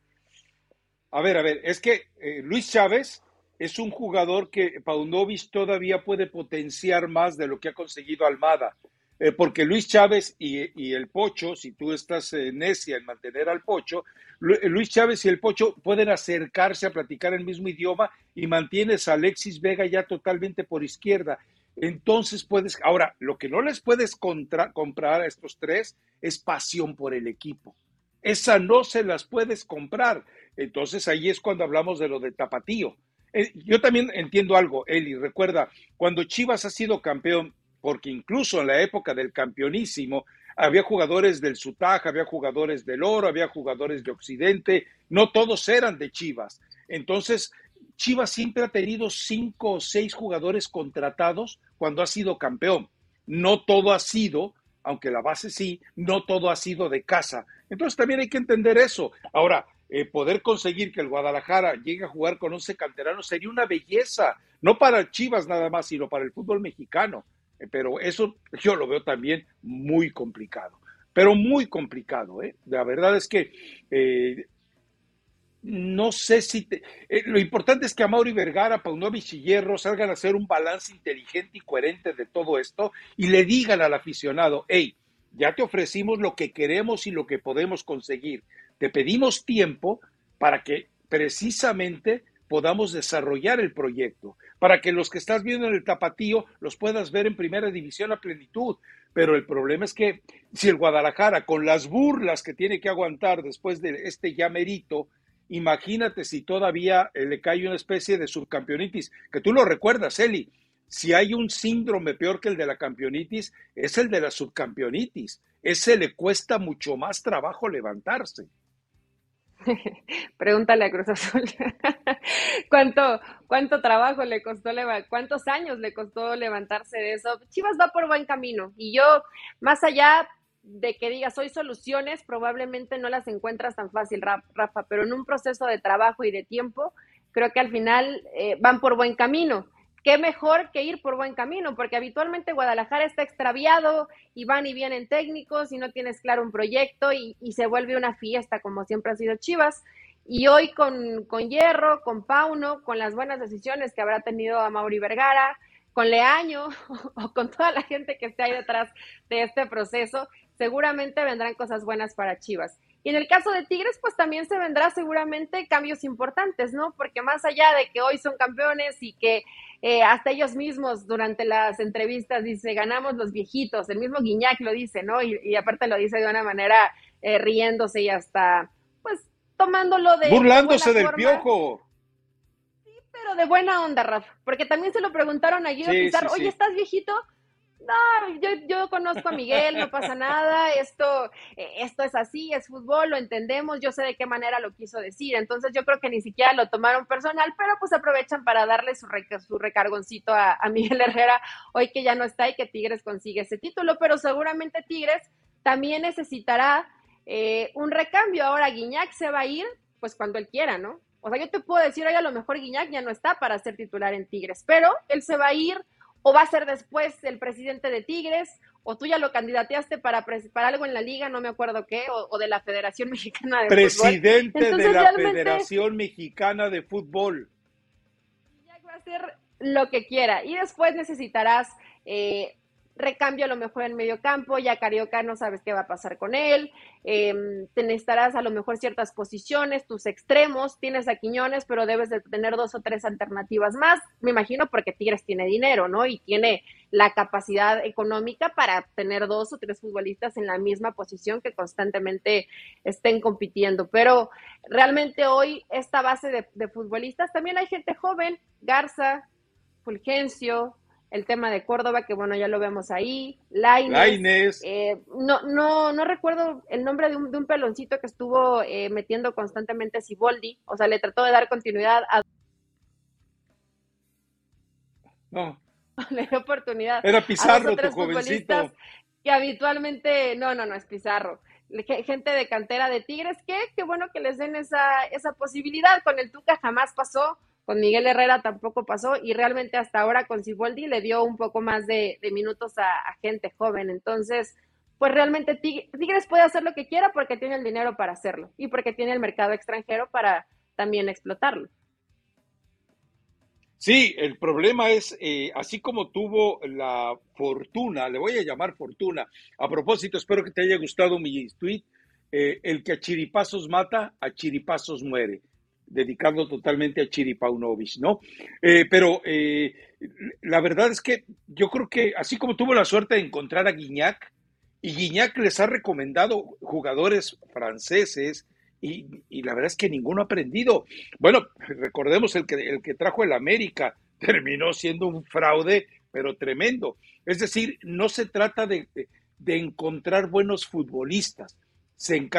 A ver, a ver, es que eh, Luis Chávez es un jugador que Paunovic todavía puede potenciar más de lo que ha conseguido Almada. Eh, porque Luis Chávez y, el Pocho, si tú estás eh, necia en mantener al Pocho, Luis Chávez y el Pocho pueden acercarse a platicar el mismo idioma y mantienes a Alexis Vega ya totalmente por izquierda. Entonces puedes, ahora, lo que no les puedes comprar a estos tres es pasión por el equipo. Esa no se las puedes comprar. Entonces ahí es cuando hablamos de lo de tapatío. Eh, yo también entiendo algo, Eli, recuerda, cuando Chivas ha sido campeón porque incluso en la época del campeonísimo había jugadores del Sutaj, había jugadores del Oro, había jugadores de Occidente, no todos eran de Chivas. Entonces, Chivas siempre ha tenido cinco o seis jugadores contratados cuando ha sido campeón. No todo ha sido, aunque la base sí, no todo ha sido de casa. Entonces también hay que entender eso. Ahora, eh, poder conseguir que el Guadalajara llegue a jugar con 11 canteranos sería una belleza, no para Chivas nada más, sino para el fútbol mexicano pero eso yo lo veo también muy complicado, pero muy complicado. ¿eh? La verdad es que eh, no sé si... Eh, lo importante es que Amauri Vergara, Paunovic y Hierro salgan a hacer un balance inteligente y coherente de todo esto y le digan al aficionado, hey, ya te ofrecimos lo que queremos y lo que podemos conseguir. Te pedimos tiempo para que precisamente podamos desarrollar el proyecto, para que los que estás viendo en el tapatío los puedas ver en primera división a plenitud. Pero el problema es que si el Guadalajara, con las burlas que tiene que aguantar después de este llamerito, imagínate si todavía le cae una especie de subcampeonitis, que tú lo recuerdas, Eli, si hay un síndrome peor que el de la campeonitis, es el de la subcampeonitis. Ese le cuesta mucho más trabajo levantarse. Pregúntale a Cruz Azul. ¿Cuánto, ¿Cuánto trabajo le costó, cuántos años le costó levantarse de eso? Chivas va por buen camino y yo, más allá de que digas hoy soluciones, probablemente no las encuentras tan fácil, Rafa, pero en un proceso de trabajo y de tiempo, creo que al final eh, van por buen camino qué mejor que ir por buen camino, porque habitualmente Guadalajara está extraviado y van y vienen técnicos y no tienes claro un proyecto y, se vuelve una fiesta como siempre ha sido Chivas. Y hoy con, con Hierro, con Pauno, con las buenas decisiones que habrá tenido a Mauri Vergara, con Leaño o con toda la gente que esté ahí detrás de este proceso, seguramente vendrán cosas buenas para Chivas. Y en el caso de Tigres, pues también se vendrá seguramente cambios importantes, ¿no? Porque más allá de que hoy son campeones y que eh, hasta ellos mismos durante las entrevistas dice, ganamos los viejitos, el mismo Guiñac lo dice, ¿no? Y, y aparte lo dice de una manera eh, riéndose y hasta, pues, tomándolo de... Burlándose de del forma. piojo. Sí, pero de buena onda, Rafa, porque también se lo preguntaron a Guido Sí, Pizarro, sí, sí. oye, ¿estás viejito? No, yo, yo conozco a Miguel, no pasa nada, esto, eh, esto es así, es fútbol, lo entendemos, yo sé de qué manera lo quiso decir, entonces yo creo que ni siquiera lo tomaron personal, pero pues aprovechan para darle su, recargoncito a, a Miguel Herrera, hoy que ya no está y que Tigres consigue ese título, pero seguramente Tigres también necesitará eh, un recambio, ahora Guiñac se va a ir, pues cuando él quiera, ¿no? O sea, yo te puedo decir, hoy a lo mejor Guiñac ya no está para ser titular en Tigres, pero él se va a ir o va a ser después el presidente de Tigres, o tú ya lo candidateaste para, para algo en la liga, no me acuerdo qué, o, de la Federación Mexicana de Fútbol. Presidente de la Federación Mexicana de Fútbol. Ya va a hacer lo que quiera. Y después necesitarás eh, recambio a lo mejor en medio campo, ya Carioca no sabes qué va a pasar con él, eh, te necesitarás a lo mejor ciertas posiciones, tus extremos, tienes a Quiñones, pero debes de tener dos o tres alternativas más, me imagino porque Tigres tiene dinero, ¿no? Y tiene la capacidad económica para tener dos o tres futbolistas en la misma posición que constantemente estén compitiendo, pero realmente hoy esta base de, de futbolistas, también hay gente joven, Garza, Fulgencio, el tema de Córdoba, que bueno, ya lo vemos ahí, Laines, eh, no, no, no recuerdo el nombre de un, de un peloncito que estuvo eh, metiendo constantemente Siboldi, o sea, le trató de dar continuidad a... No. le dio oportunidad. Era Pizarro, tu jovencito. Que habitualmente, no, no, no es Pizarro. Gente de cantera de Tigres, que qué bueno que les den esa, esa posibilidad. Con el Tuca jamás pasó con Miguel Herrera tampoco pasó y realmente hasta ahora con Ciboldi le dio un poco más de, minutos a, gente joven. Entonces, pues realmente Tigres puede hacer lo que quiera porque tiene el dinero para hacerlo y porque tiene el mercado extranjero para también explotarlo. Sí, el problema es, eh, así como tuvo la fortuna, le voy a llamar fortuna, a propósito, espero que te haya gustado mi tweet, eh, el que a chiripazos mata, a chiripazos muere dedicando totalmente a Chiripaunovic, ¿no? Eh, pero eh, la verdad es que yo creo que así como tuvo la suerte de encontrar a Guignac, y Guignac les ha recomendado jugadores franceses, y, la verdad es que ninguno ha aprendido. Bueno, recordemos el que, el que trajo el América, terminó siendo un fraude, pero tremendo. Es decir, no se trata de, de encontrar buenos futbolistas, se,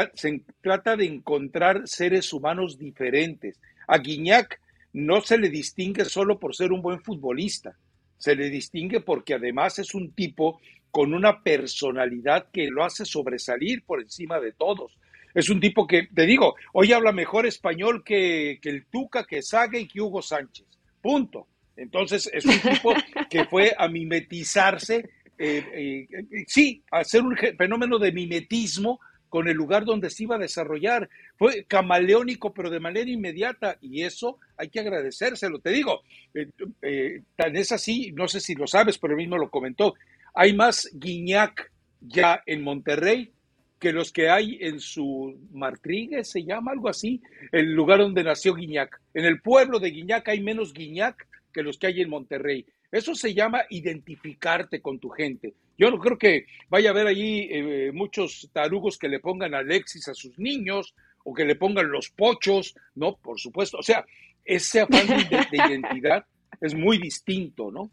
trata de encontrar seres humanos diferentes. A Guiñac no se le distingue solo por ser un buen futbolista, se le distingue porque además es un tipo con una personalidad que lo hace sobresalir por encima de todos. Es un tipo que, te digo, hoy habla mejor español que, el Tuca, que Saga y que Hugo Sánchez. Punto. Entonces, es un tipo que fue a mimetizarse, eh, eh, sí, a hacer un fenómeno de mimetismo con el lugar donde se iba a desarrollar. Fue camaleónico, pero de manera inmediata, y eso hay que agradecérselo. Te digo, eh, eh, tan es así, no sé si lo sabes, pero él mismo lo comentó, hay más Guiñac ya en Monterrey que los que hay en su Martrigues, se llama algo así, el lugar donde nació Guiñac. En el pueblo de Guiñac hay menos Guiñac que los que hay en Monterrey. Eso se llama identificarte con tu gente. Yo no creo que vaya a haber allí eh, muchos tarugos que le pongan Alexis a sus niños o que le pongan los pochos, ¿no? Por supuesto. O sea, ese afán de, identidad es muy distinto, ¿no?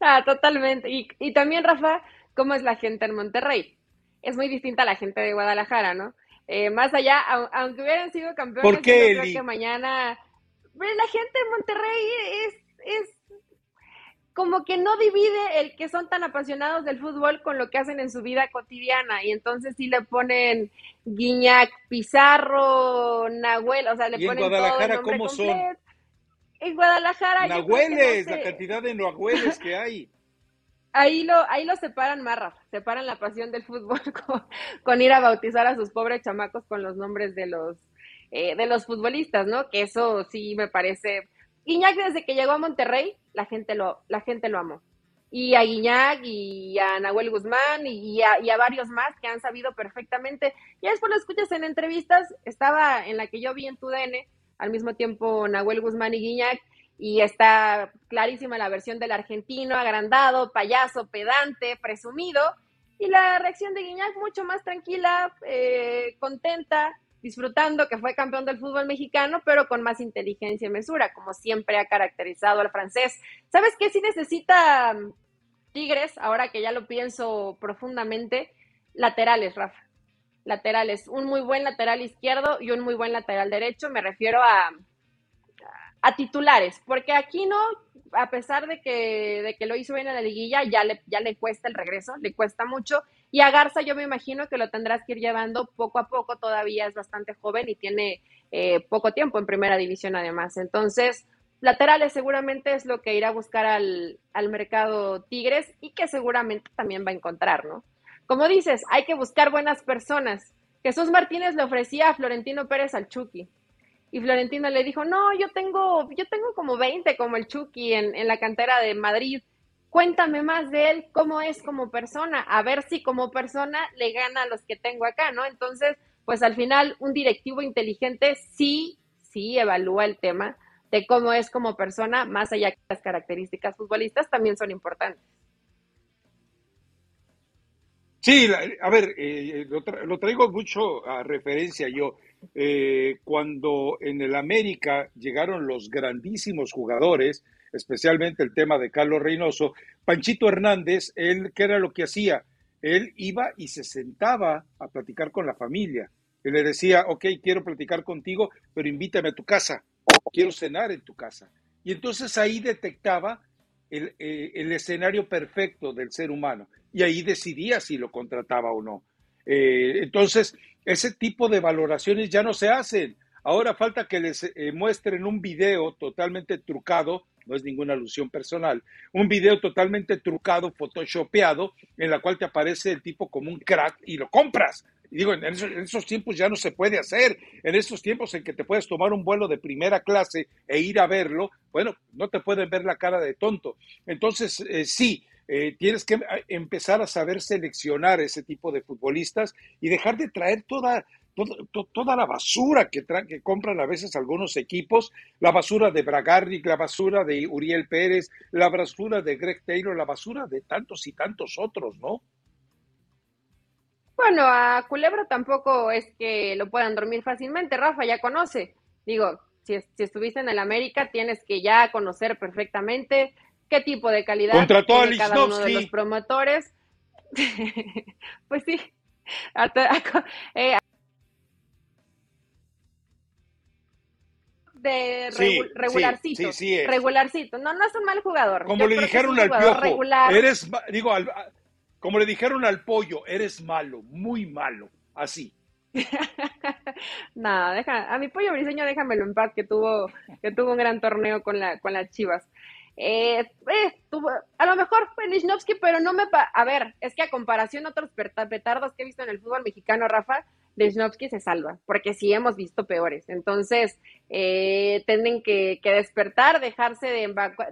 Ah, totalmente. Y, y también, Rafa, ¿cómo es la gente en Monterrey? Es muy distinta a la gente de Guadalajara, ¿no? Eh, más allá, aunque hubieran sido campeones, ¿Por qué, yo creo que mañana... La gente de Monterrey es, es como que no divide el que son tan apasionados del fútbol con lo que hacen en su vida cotidiana. Y entonces sí le ponen Guiñac, Pizarro, Nahuel, o sea, le ponen en Guadalajara todo el ¿cómo son? En Guadalajara. Nahueles, la cantidad de Nahueles que hay. Ahí lo, ahí lo separan marra, separan la pasión del fútbol con, ir a bautizar a sus pobres chamacos con los nombres de los, eh, de los futbolistas, ¿no? Que eso sí me parece Guiñac desde que llegó a Monterrey, la gente lo, la gente lo amó. Y a Guiñac y a Nahuel Guzmán y a, varios más que han sabido perfectamente. Y después lo escuchas en entrevistas, estaba en la que yo vi en tu DN, al mismo tiempo Nahuel Guzmán y Guiñac, y está clarísima la versión del argentino, agrandado, payaso, pedante, presumido, y la reacción de Guiñac mucho más tranquila, eh, contenta, disfrutando que fue campeón del fútbol mexicano, pero con más inteligencia y mesura, como siempre ha caracterizado al francés. ¿Sabes qué? Si necesita, Tigres, ahora que ya lo pienso profundamente, laterales, Rafa. Laterales, un muy buen lateral izquierdo y un muy buen lateral derecho. Me refiero a, a titulares, porque aquí no, a pesar de que, de que lo hizo bien en la liguilla, ya le, ya le cuesta el regreso, le cuesta mucho. Y a Garza yo me imagino que lo tendrás que ir llevando poco a poco, todavía es bastante joven y tiene eh, poco tiempo en primera división además. Entonces, laterales seguramente es lo que irá a buscar al, al mercado Tigres y que seguramente también va a encontrar, ¿no? Como dices, hay que buscar buenas personas. Jesús Martínez le ofrecía a Florentino Pérez al Chucky y Florentino le dijo, no, yo tengo, yo tengo como 20 como el Chucky en, en la cantera de Madrid. Cuéntame más de él, cómo es como persona, a ver si como persona le gana a los que tengo acá, ¿no? Entonces, pues al final un directivo inteligente sí, sí evalúa el tema de cómo es como persona, más allá que las características futbolistas también son importantes. Sí, a ver, eh, lo, traigo mucho a referencia yo. Eh, cuando en el América llegaron los grandísimos jugadores, especialmente el tema de Carlos Reynoso, Panchito Hernández, él, ¿qué era lo que hacía? Él iba y se sentaba a platicar con la familia. Él le decía, ok, quiero platicar contigo, pero invítame a tu casa, quiero cenar en tu casa. Y entonces ahí detectaba el, eh, el escenario perfecto del ser humano y ahí decidía si lo contrataba o no. Eh, entonces, ese tipo de valoraciones ya no se hacen. Ahora falta que les eh, muestren un video totalmente trucado, no es ninguna alusión personal, un video totalmente trucado, photoshopeado, en la cual te aparece el tipo como un crack y lo compras. Digo, en esos, en esos, tiempos ya no se puede hacer. En esos tiempos en que te puedes tomar un vuelo de primera clase e ir a verlo, bueno, no te pueden ver la cara de tonto. Entonces, eh, sí, eh, tienes que eh, empezar a saber seleccionar ese tipo de futbolistas y dejar de traer toda, toda, toda la basura que, que compran a veces algunos equipos, la basura de Bragarnik, la basura de Uriel Pérez, la basura de Greg Taylor, la basura de tantos y tantos otros, ¿no? Bueno, a Culebro tampoco es que lo puedan dormir fácilmente, Rafa ya conoce. Digo, si, si estuviste en el América, tienes que ya conocer perfectamente qué tipo de calidad Contrató tiene cada uno de los promotores. pues sí. Eh, de regularcito. regularcito. No, no es un mal jugador. Como le dijeron al piojo, eres, digo, como le dijeron al pollo, eres malo, muy malo, así. no, deja, a mi pollo briseño déjamelo en paz, que tuvo, que tuvo un gran torneo con la, con las Chivas. Eh, eh, a lo mejor fue Lichnowsky, pero no me... a ver, es que a comparación de otros petardos que he visto en el fútbol mexicano, Rafa, Lichnowsky se salva, porque sí hemos visto peores. Entonces, eh, tienen que, despertar, dejarse de,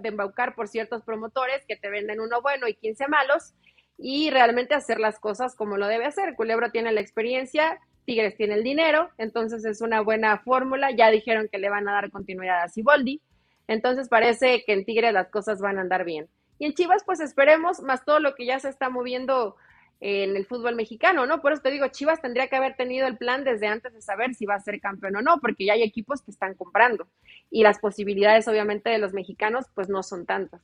embaucar por ciertos promotores que te venden uno bueno y 15 malos, y realmente hacer las cosas como lo debe hacer. Culebro tiene la experiencia, Tigres tiene el dinero, entonces es una buena fórmula. Ya dijeron que le van a dar continuidad a Siboldi entonces parece que en Tigre las cosas van a andar bien. Y en Chivas, pues esperemos, más todo lo que ya se está moviendo en el fútbol mexicano, ¿no? Por eso te digo, Chivas tendría que haber tenido el plan desde antes de saber si va a ser campeón o no, porque ya hay equipos que están comprando. Y las posibilidades, obviamente, de los mexicanos, pues no son tantas.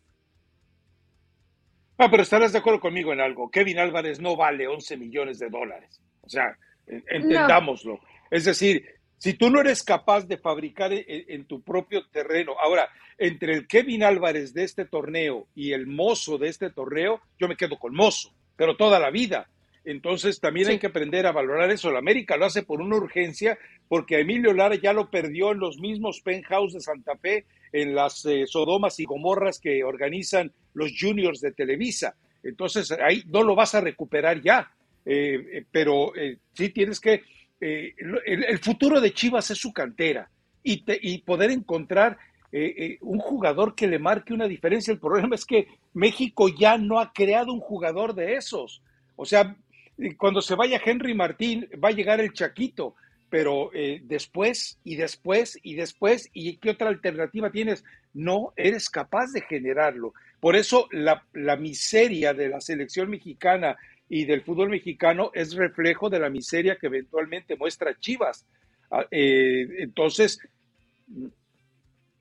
Ah, pero estarás de acuerdo conmigo en algo. Kevin Álvarez no vale 11 millones de dólares. O sea, entendámoslo. Es decir, si tú no eres capaz de fabricar en, tu propio terreno, ahora, entre el Kevin Álvarez de este torneo y el mozo de este torneo, yo me quedo con mozo, pero toda la vida. Entonces también hay que aprender a valorar eso. La América lo hace por una urgencia, porque Emilio Lara ya lo perdió en los mismos penthouse de Santa Fe, en las eh, Sodomas y Gomorras que organizan los juniors de Televisa. Entonces ahí no lo vas a recuperar ya. Eh, eh, pero sí tienes que eh, el, futuro de Chivas es su cantera y, y poder encontrar eh, eh, un jugador que le marque una diferencia. El problema es que México ya no ha creado un jugador de esos. O sea, cuando se vaya Henry Martín, va a llegar el Chaquito, pero después y después y después, ¿y qué otra alternativa tienes? No eres capaz de generarlo. Por eso la, la miseria de la selección mexicana y del fútbol mexicano es reflejo de la miseria que eventualmente muestra Chivas. Ah, eh, entonces,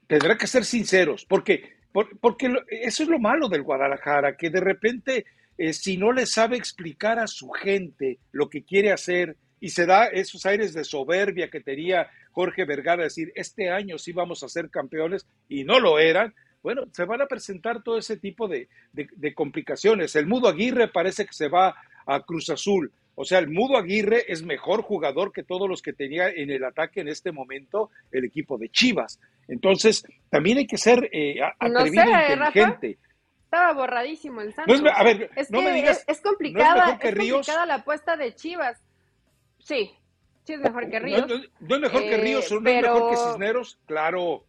tendrá que ser sinceros, porque, porque eso es lo malo del Guadalajara, que de repente, eh, si no le sabe explicar a su gente lo que quiere hacer y se da esos aires de soberbia que tenía Jorge Vergara, decir, este año sí vamos a ser campeones y no lo eran, bueno, se van a presentar todo ese tipo de, de complicaciones. El Mudo Aguirre parece que se va a Cruz Azul. O sea, el Mudo Aguirre es mejor jugador que todos los que tenía en el ataque en este momento el equipo de Chivas. Entonces, también hay que ser eh, atrevido e inteligente. Estaba borradísimo el Santos. a ver, es no me digas. Es, complicada, es, complicada la apuesta de Chivas. Sí, sí es mejor que Ríos. No, es mejor que Ríos, no es mejor que Cisneros, claro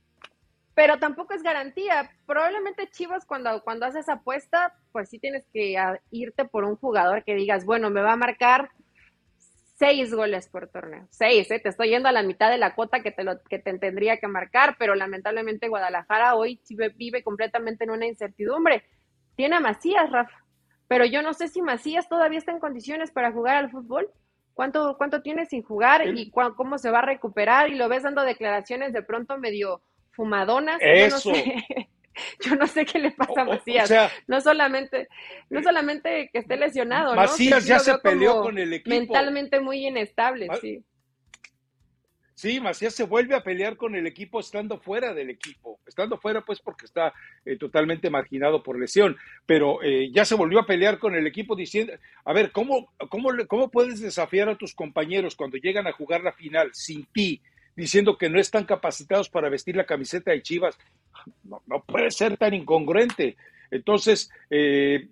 pero tampoco es garantía. Probablemente Chivas cuando, cuando haces apuesta, pues sí tienes que irte por un jugador que digas, bueno, me va a marcar seis goles por torneo. Seis, ¿eh? te estoy yendo a la mitad de la cuota que te, lo, que te tendría que marcar, pero lamentablemente Guadalajara hoy vive completamente en una incertidumbre. Tiene a Macías, Rafa, pero yo no sé si Macías todavía está en condiciones para jugar al fútbol. ¿Cuánto, cuánto tiene sin jugar y cómo se va a recuperar? Y lo ves dando declaraciones de pronto medio fumadonas. Eso. Yo no sé, yo no sé qué le pasa a Macías. no solamente, no solamente que esté lesionado, Macías ya se peleó con el equipo. Mentalmente muy inestable, sí. Sí, Macías se vuelve a pelear con el equipo estando fuera del equipo, estando fuera pues porque está eh, totalmente marginado por lesión, pero eh, ya se volvió a pelear con el equipo diciendo, a ver, ¿cómo, cómo, ¿cómo puedes desafiar a tus compañeros cuando llegan a jugar la final sin ti? Diciendo que no están capacitados para vestir la camiseta de Chivas. No, puede ser tan incongruente. Entonces, eh,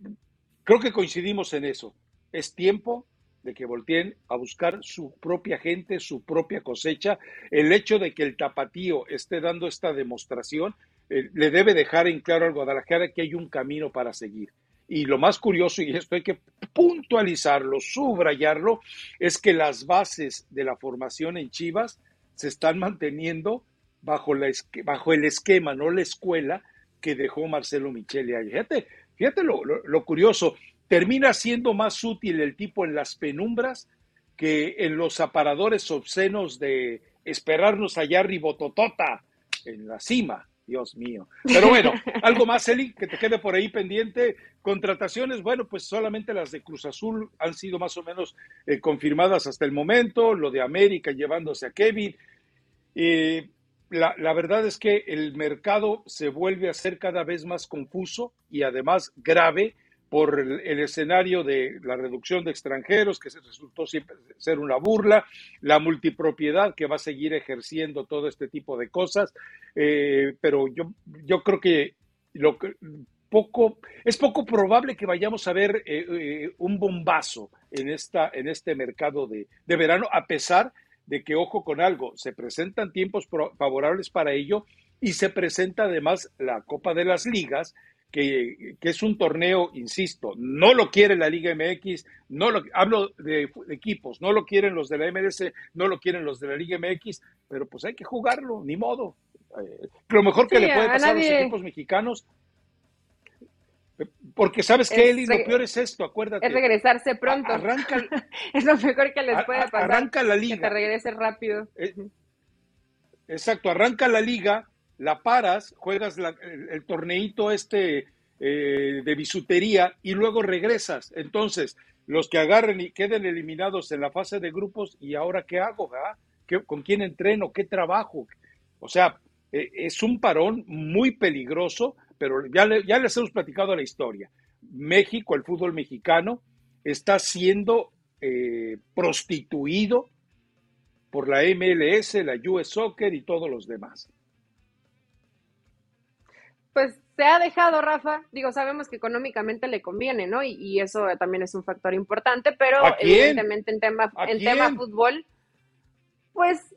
creo que coincidimos en eso. Es tiempo de que volteen a buscar su propia gente, su propia cosecha. El hecho de que el tapatío esté dando esta demostración eh, le debe dejar en claro al Guadalajara que hay un camino para seguir. Y lo más curioso, y esto hay que puntualizarlo, subrayarlo, es que las bases de la formación en Chivas se están manteniendo bajo, la, bajo el esquema, no la escuela que dejó Marcelo Michele ahí. Fíjate, fíjate lo, lo, curioso, termina siendo más útil el tipo en las penumbras que en los aparadores obscenos de esperarnos allá ribototota en la cima. Dios mío. Pero bueno, algo más, Eli, que te quede por ahí pendiente. Contrataciones, bueno, pues solamente las de Cruz Azul han sido más o menos eh, confirmadas hasta el momento, lo de América llevándose a Kevin. Eh, la, la, verdad es que el mercado se vuelve a ser cada vez más confuso y además grave por el, escenario de la reducción de extranjeros, que resultó siempre ser una burla, la multipropiedad que va a seguir ejerciendo todo este tipo de cosas, eh, pero yo, yo creo que lo que poco, es poco probable que vayamos a ver eh, eh, un bombazo en, esta, en este mercado de, de verano, a pesar de que, ojo con algo, se presentan tiempos favorables para ello y se presenta además la Copa de las Ligas, que, es un torneo, insisto, no lo quiere la Liga MX, no lo, hablo de, equipos, no lo quieren los de la MLS, no lo quieren los de la Liga MX, pero pues hay que jugarlo, ni modo. Eh, lo mejor que le puede pasar a los equipos mexicanos, porque sabes que Eli, lo peor es esto, acuérdate. Es regresarse pronto. Arranca, es lo mejor que les puede pasar. Arranca la liga. Que te regrese rápido. Eh, exacto, arranca la liga la paras, juegas el, torneito este eh, de bisutería y luego regresas. Entonces, los que agarren y queden eliminados en la fase de grupos, ¿y ahora qué hago? Ah? ¿Con quién entreno? ¿Qué trabajo? O sea, eh, es un parón muy peligroso, pero ya, ya les hemos platicado la historia. México, el fútbol mexicano, está siendo eh, prostituido por la MLS, la US Soccer y todos los demás pues se ha dejado, Rafa. Digo, sabemos que económicamente le conviene, ¿no? Y, eso también es un factor importante, pero evidentemente en tema, en tema fútbol, pues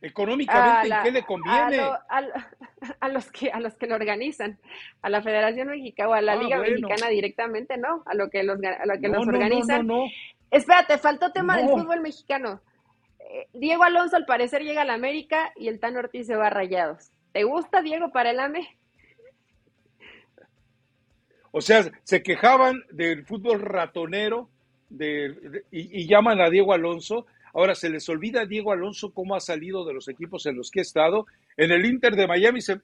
económicamente ¿en qué le conviene a, los que a los que lo organizan a la Federación Mexicana o a la ah, Liga Mexicana directamente no a lo que los a lo que los organizan. no, espérate faltó tema del fútbol mexicano. Eh, Diego Alonso al parecer llega a la América y el Tan Ortiz se va a Rayados. ¿te gusta Diego para el AME? O sea, se quejaban del fútbol ratonero de, y, llaman a Diego Alonso. Ahora se les olvida a Diego Alonso cómo ha salido de los equipos en los que ha estado. En el Inter de Miami se,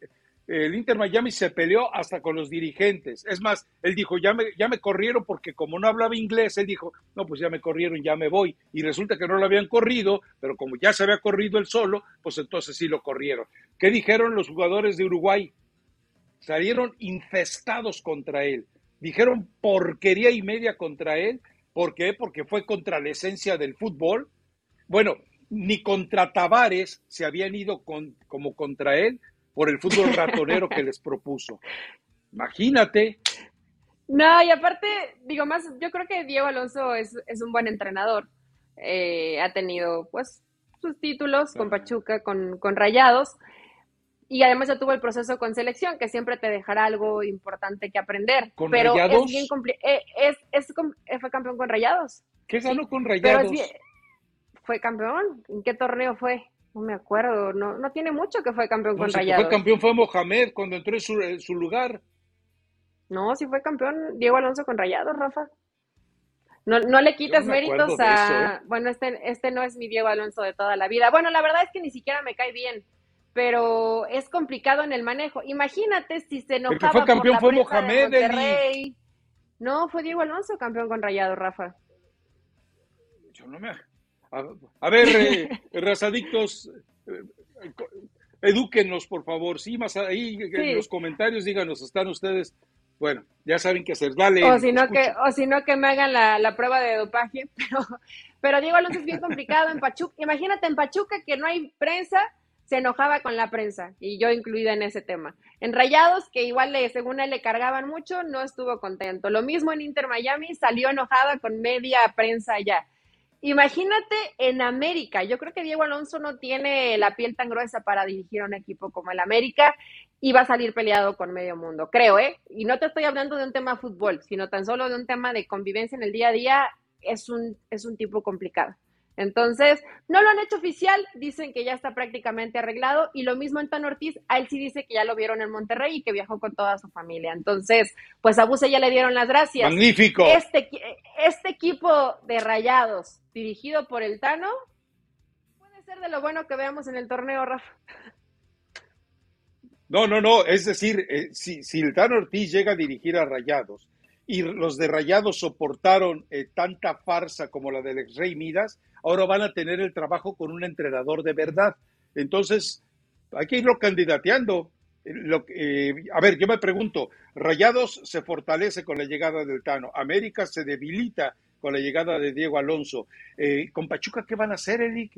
el Inter Miami se peleó hasta con los dirigentes. Es más, él dijo, ya me, ya me corrieron porque como no hablaba inglés, él dijo, no, pues ya me corrieron, ya me voy. Y resulta que no lo habían corrido, pero como ya se había corrido él solo, pues entonces sí lo corrieron. ¿Qué dijeron los jugadores de Uruguay? Salieron infestados contra él. Dijeron porquería y media contra él. ¿Por qué? Porque fue contra la esencia del fútbol. Bueno, ni contra Tavares se habían ido con, como contra él, por el fútbol ratonero que les propuso. Imagínate. No, y aparte, digo más, yo creo que Diego Alonso es, un buen entrenador. Eh, ha tenido, pues, sus títulos con Pachuca, con, con Rayados, y además ya tuvo el proceso con selección, que siempre te dejará algo importante que aprender. ¿Con pero Rayados? es bien eh, es, es, eh, fue campeón con Rayados. ¿Qué ganó con Rayados? fue campeón. ¿En qué torneo fue? No me acuerdo, no, no tiene mucho que fue campeón con Rayados. Fue campeón fue Mohamed cuando entró en su, lugar. No, sí fue campeón Diego Alonso con Rayados, Rafa. No, no le quitas méritos a. ¿eh? Bueno, este, este no es mi Diego Alonso de toda la vida. Bueno, la verdad es que ni siquiera me cae bien, pero es complicado en el manejo. Imagínate si se enojaba. El que fue campeón fue Mohamed. No, fue Diego Alonso campeón con Rayados, Rafa. Yo no me. A, ver, eh, razadictos, eh, edúquenos, por favor. Sí, más ahí en los comentarios díganos, ¿están ustedes? Bueno, ya saben qué hacer, dale. O si no, que, o si no que me hagan la, prueba de dopaje, pero, pero Diego Alonso es bien complicado en Pachuca. Imagínate en Pachuca que no hay prensa, se enojaba con la prensa, y yo incluida en ese tema. En Rayados, que igual le, según él le cargaban mucho, no estuvo contento. Lo mismo en Inter Miami, salió enojada con media prensa allá. Imagínate en América. Yo creo que Diego Alonso no tiene la piel tan gruesa para dirigir a un equipo como el América y va a salir peleado con medio mundo, creo, ¿eh? Y no te estoy hablando de un tema fútbol, sino tan solo de un tema de convivencia en el día a día. Es un, es un tipo complicado. Entonces, no lo han hecho oficial, dicen que ya está prácticamente arreglado y lo mismo en Tan Ortiz, a él sí dice que ya lo vieron en Monterrey y que viajó con toda su familia. Entonces, pues a Buse ya le dieron las gracias. Magnífico. Este, este equipo de rayados, dirigido por el Tano, puede ser de lo bueno que veamos en el torneo, Rafa. No, no, no, es decir, eh, si, si el Tano Ortiz llega a dirigir a Rayados y los de Rayados soportaron eh, tanta farsa como la del ex Rey Midas, ahora van a tener el trabajo con un entrenador de verdad. Entonces, hay que irlo candidateando. Lo, eh, a ver, yo me pregunto, Rayados se fortalece con la llegada del Tano, América se debilita con la llegada de Diego Alonso. Eh, ¿Con Pachuca qué van a hacer, Eric?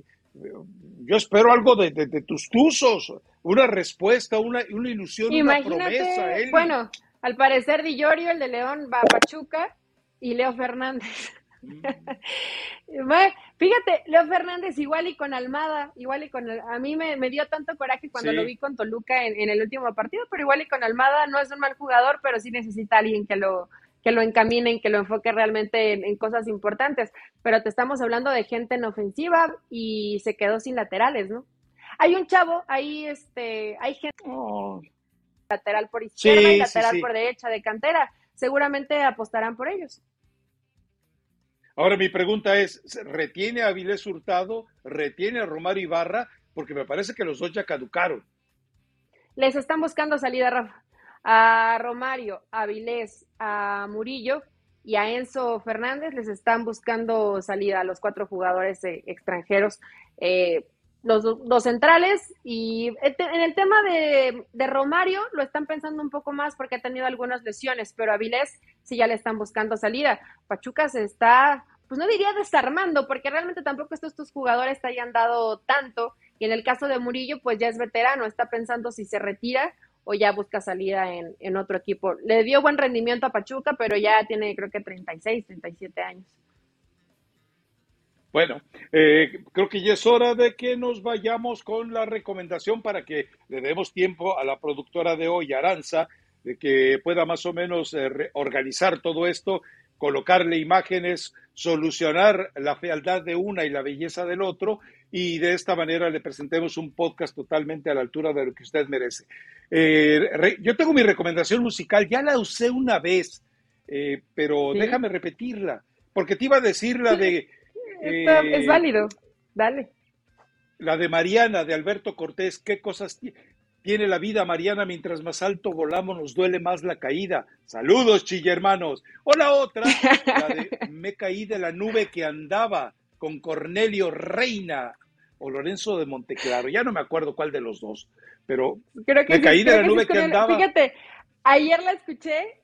Yo espero algo de, tus tuzos, una respuesta, una, una ilusión, una promesa. Bueno, al parecer Di el de León, va a Pachuca y Leo Fernández. Mm. Fíjate, Leo Fernández igual y con Almada, igual y con a mí me, dio tanto coraje cuando lo vi con Toluca en, el último partido, pero igual y con Almada no es un mal jugador, pero sí necesita alguien que lo que lo encamine, que lo enfoque realmente en, cosas importantes. Pero te estamos hablando de gente en ofensiva y se quedó sin laterales, ¿no? Hay un chavo, ahí este, hay gente oh. Lateral por izquierda y lateral por derecha de cantera. Seguramente apostarán por ellos. Ahora mi pregunta es, ¿retiene a Avilés Hurtado? ¿Retiene a Romario Ibarra? Porque me parece que los dos ya caducaron. Les están buscando salida, Rafa. A Romario, a Avilés, a Murillo y a Enzo Fernández les están buscando salida a los cuatro jugadores eh, extranjeros. Eh, los dos centrales y en el tema de, de, Romario lo están pensando un poco más porque ha tenido algunas lesiones, pero a Vilés sí ya le están buscando salida. Pachuca se está, pues no diría desarmando, porque realmente tampoco estos, estos jugadores te hayan dado tanto. Y en el caso de Murillo, pues ya es veterano, está pensando si se retira o ya busca salida en, en otro equipo. Le dio buen rendimiento a Pachuca, pero ya tiene creo que 36, 37 años. Bueno, eh, creo que ya es hora de que nos vayamos con la recomendación para que le demos tiempo a la productora de hoy, Aranza, de que pueda más o menos eh, organizar todo esto, colocarle imágenes, solucionar la fealdad de una y la belleza del otro, y de esta manera le presentemos un podcast totalmente a la altura de lo que usted merece. Eh, yo tengo mi recomendación musical, ya la usé una vez, pero déjame repetirla, porque te iba a decir la de es eh, válido, dale. La de Mariana, de Alberto Cortés, ¿qué cosas tiene? la vida Mariana, mientras más alto volamos nos duele más la caída. Saludos, chille hermanos. O la otra, la de me caí de la nube que andaba con Cornelio Reina o Lorenzo de Monteclaro. Ya no me acuerdo cuál de los dos, pero creo que me caí de la nube que andaba. Fíjate, ayer la escuché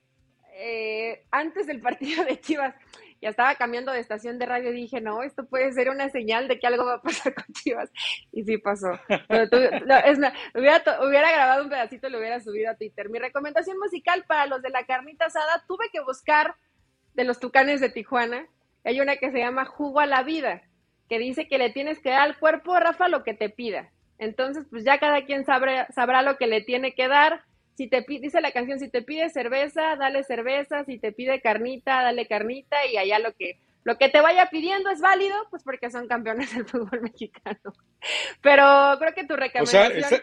eh, antes del partido de Chivas ya estaba cambiando de estación de radio y dije, no, esto puede ser una señal de que algo va a pasar con Chivas. Y sí pasó. hubiera, grabado un pedacito y lo hubiera subido a Twitter. Mi recomendación musical para los de la carnita asada, tuve que buscar de los tucanes de Tijuana. Hay una que se llama Jugo a la Vida, que dice que le tienes que dar al cuerpo, Rafa, lo que te pida. Entonces, pues ya cada quien sabrá, sabrá lo que le tiene que dar si te dice la canción, si te pide cerveza, dale cerveza, si te pide carnita, dale carnita y allá lo que lo que te vaya pidiendo es válido, pues porque son campeones del fútbol mexicano. Pero creo que tu recomendación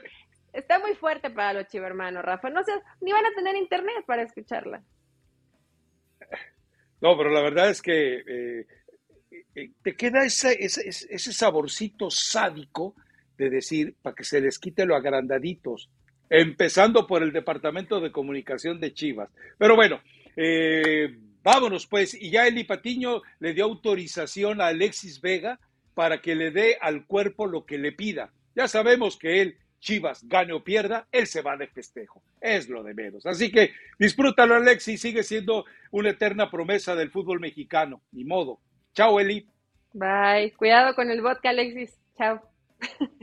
está... muy fuerte para los chivermanos, Rafa. No sé, ni van a tener internet para escucharla. No, pero la verdad es que eh, eh, te queda ese, ese, ese saborcito sádico de decir, para que se les quite lo agrandaditos empezando por el Departamento de Comunicación de Chivas. Pero bueno, eh, vámonos pues, y ya Eli Patiño le dio autorización a Alexis Vega para que le dé al cuerpo lo que le pida. Ya sabemos que él, Chivas, gane o pierda, él se va de festejo. Es lo de menos. Así que disfrútalo, Alexis, sigue siendo una eterna promesa del fútbol mexicano. Ni modo. Chao, Eli. Bye. Cuidado con el vodka, Alexis. Chao.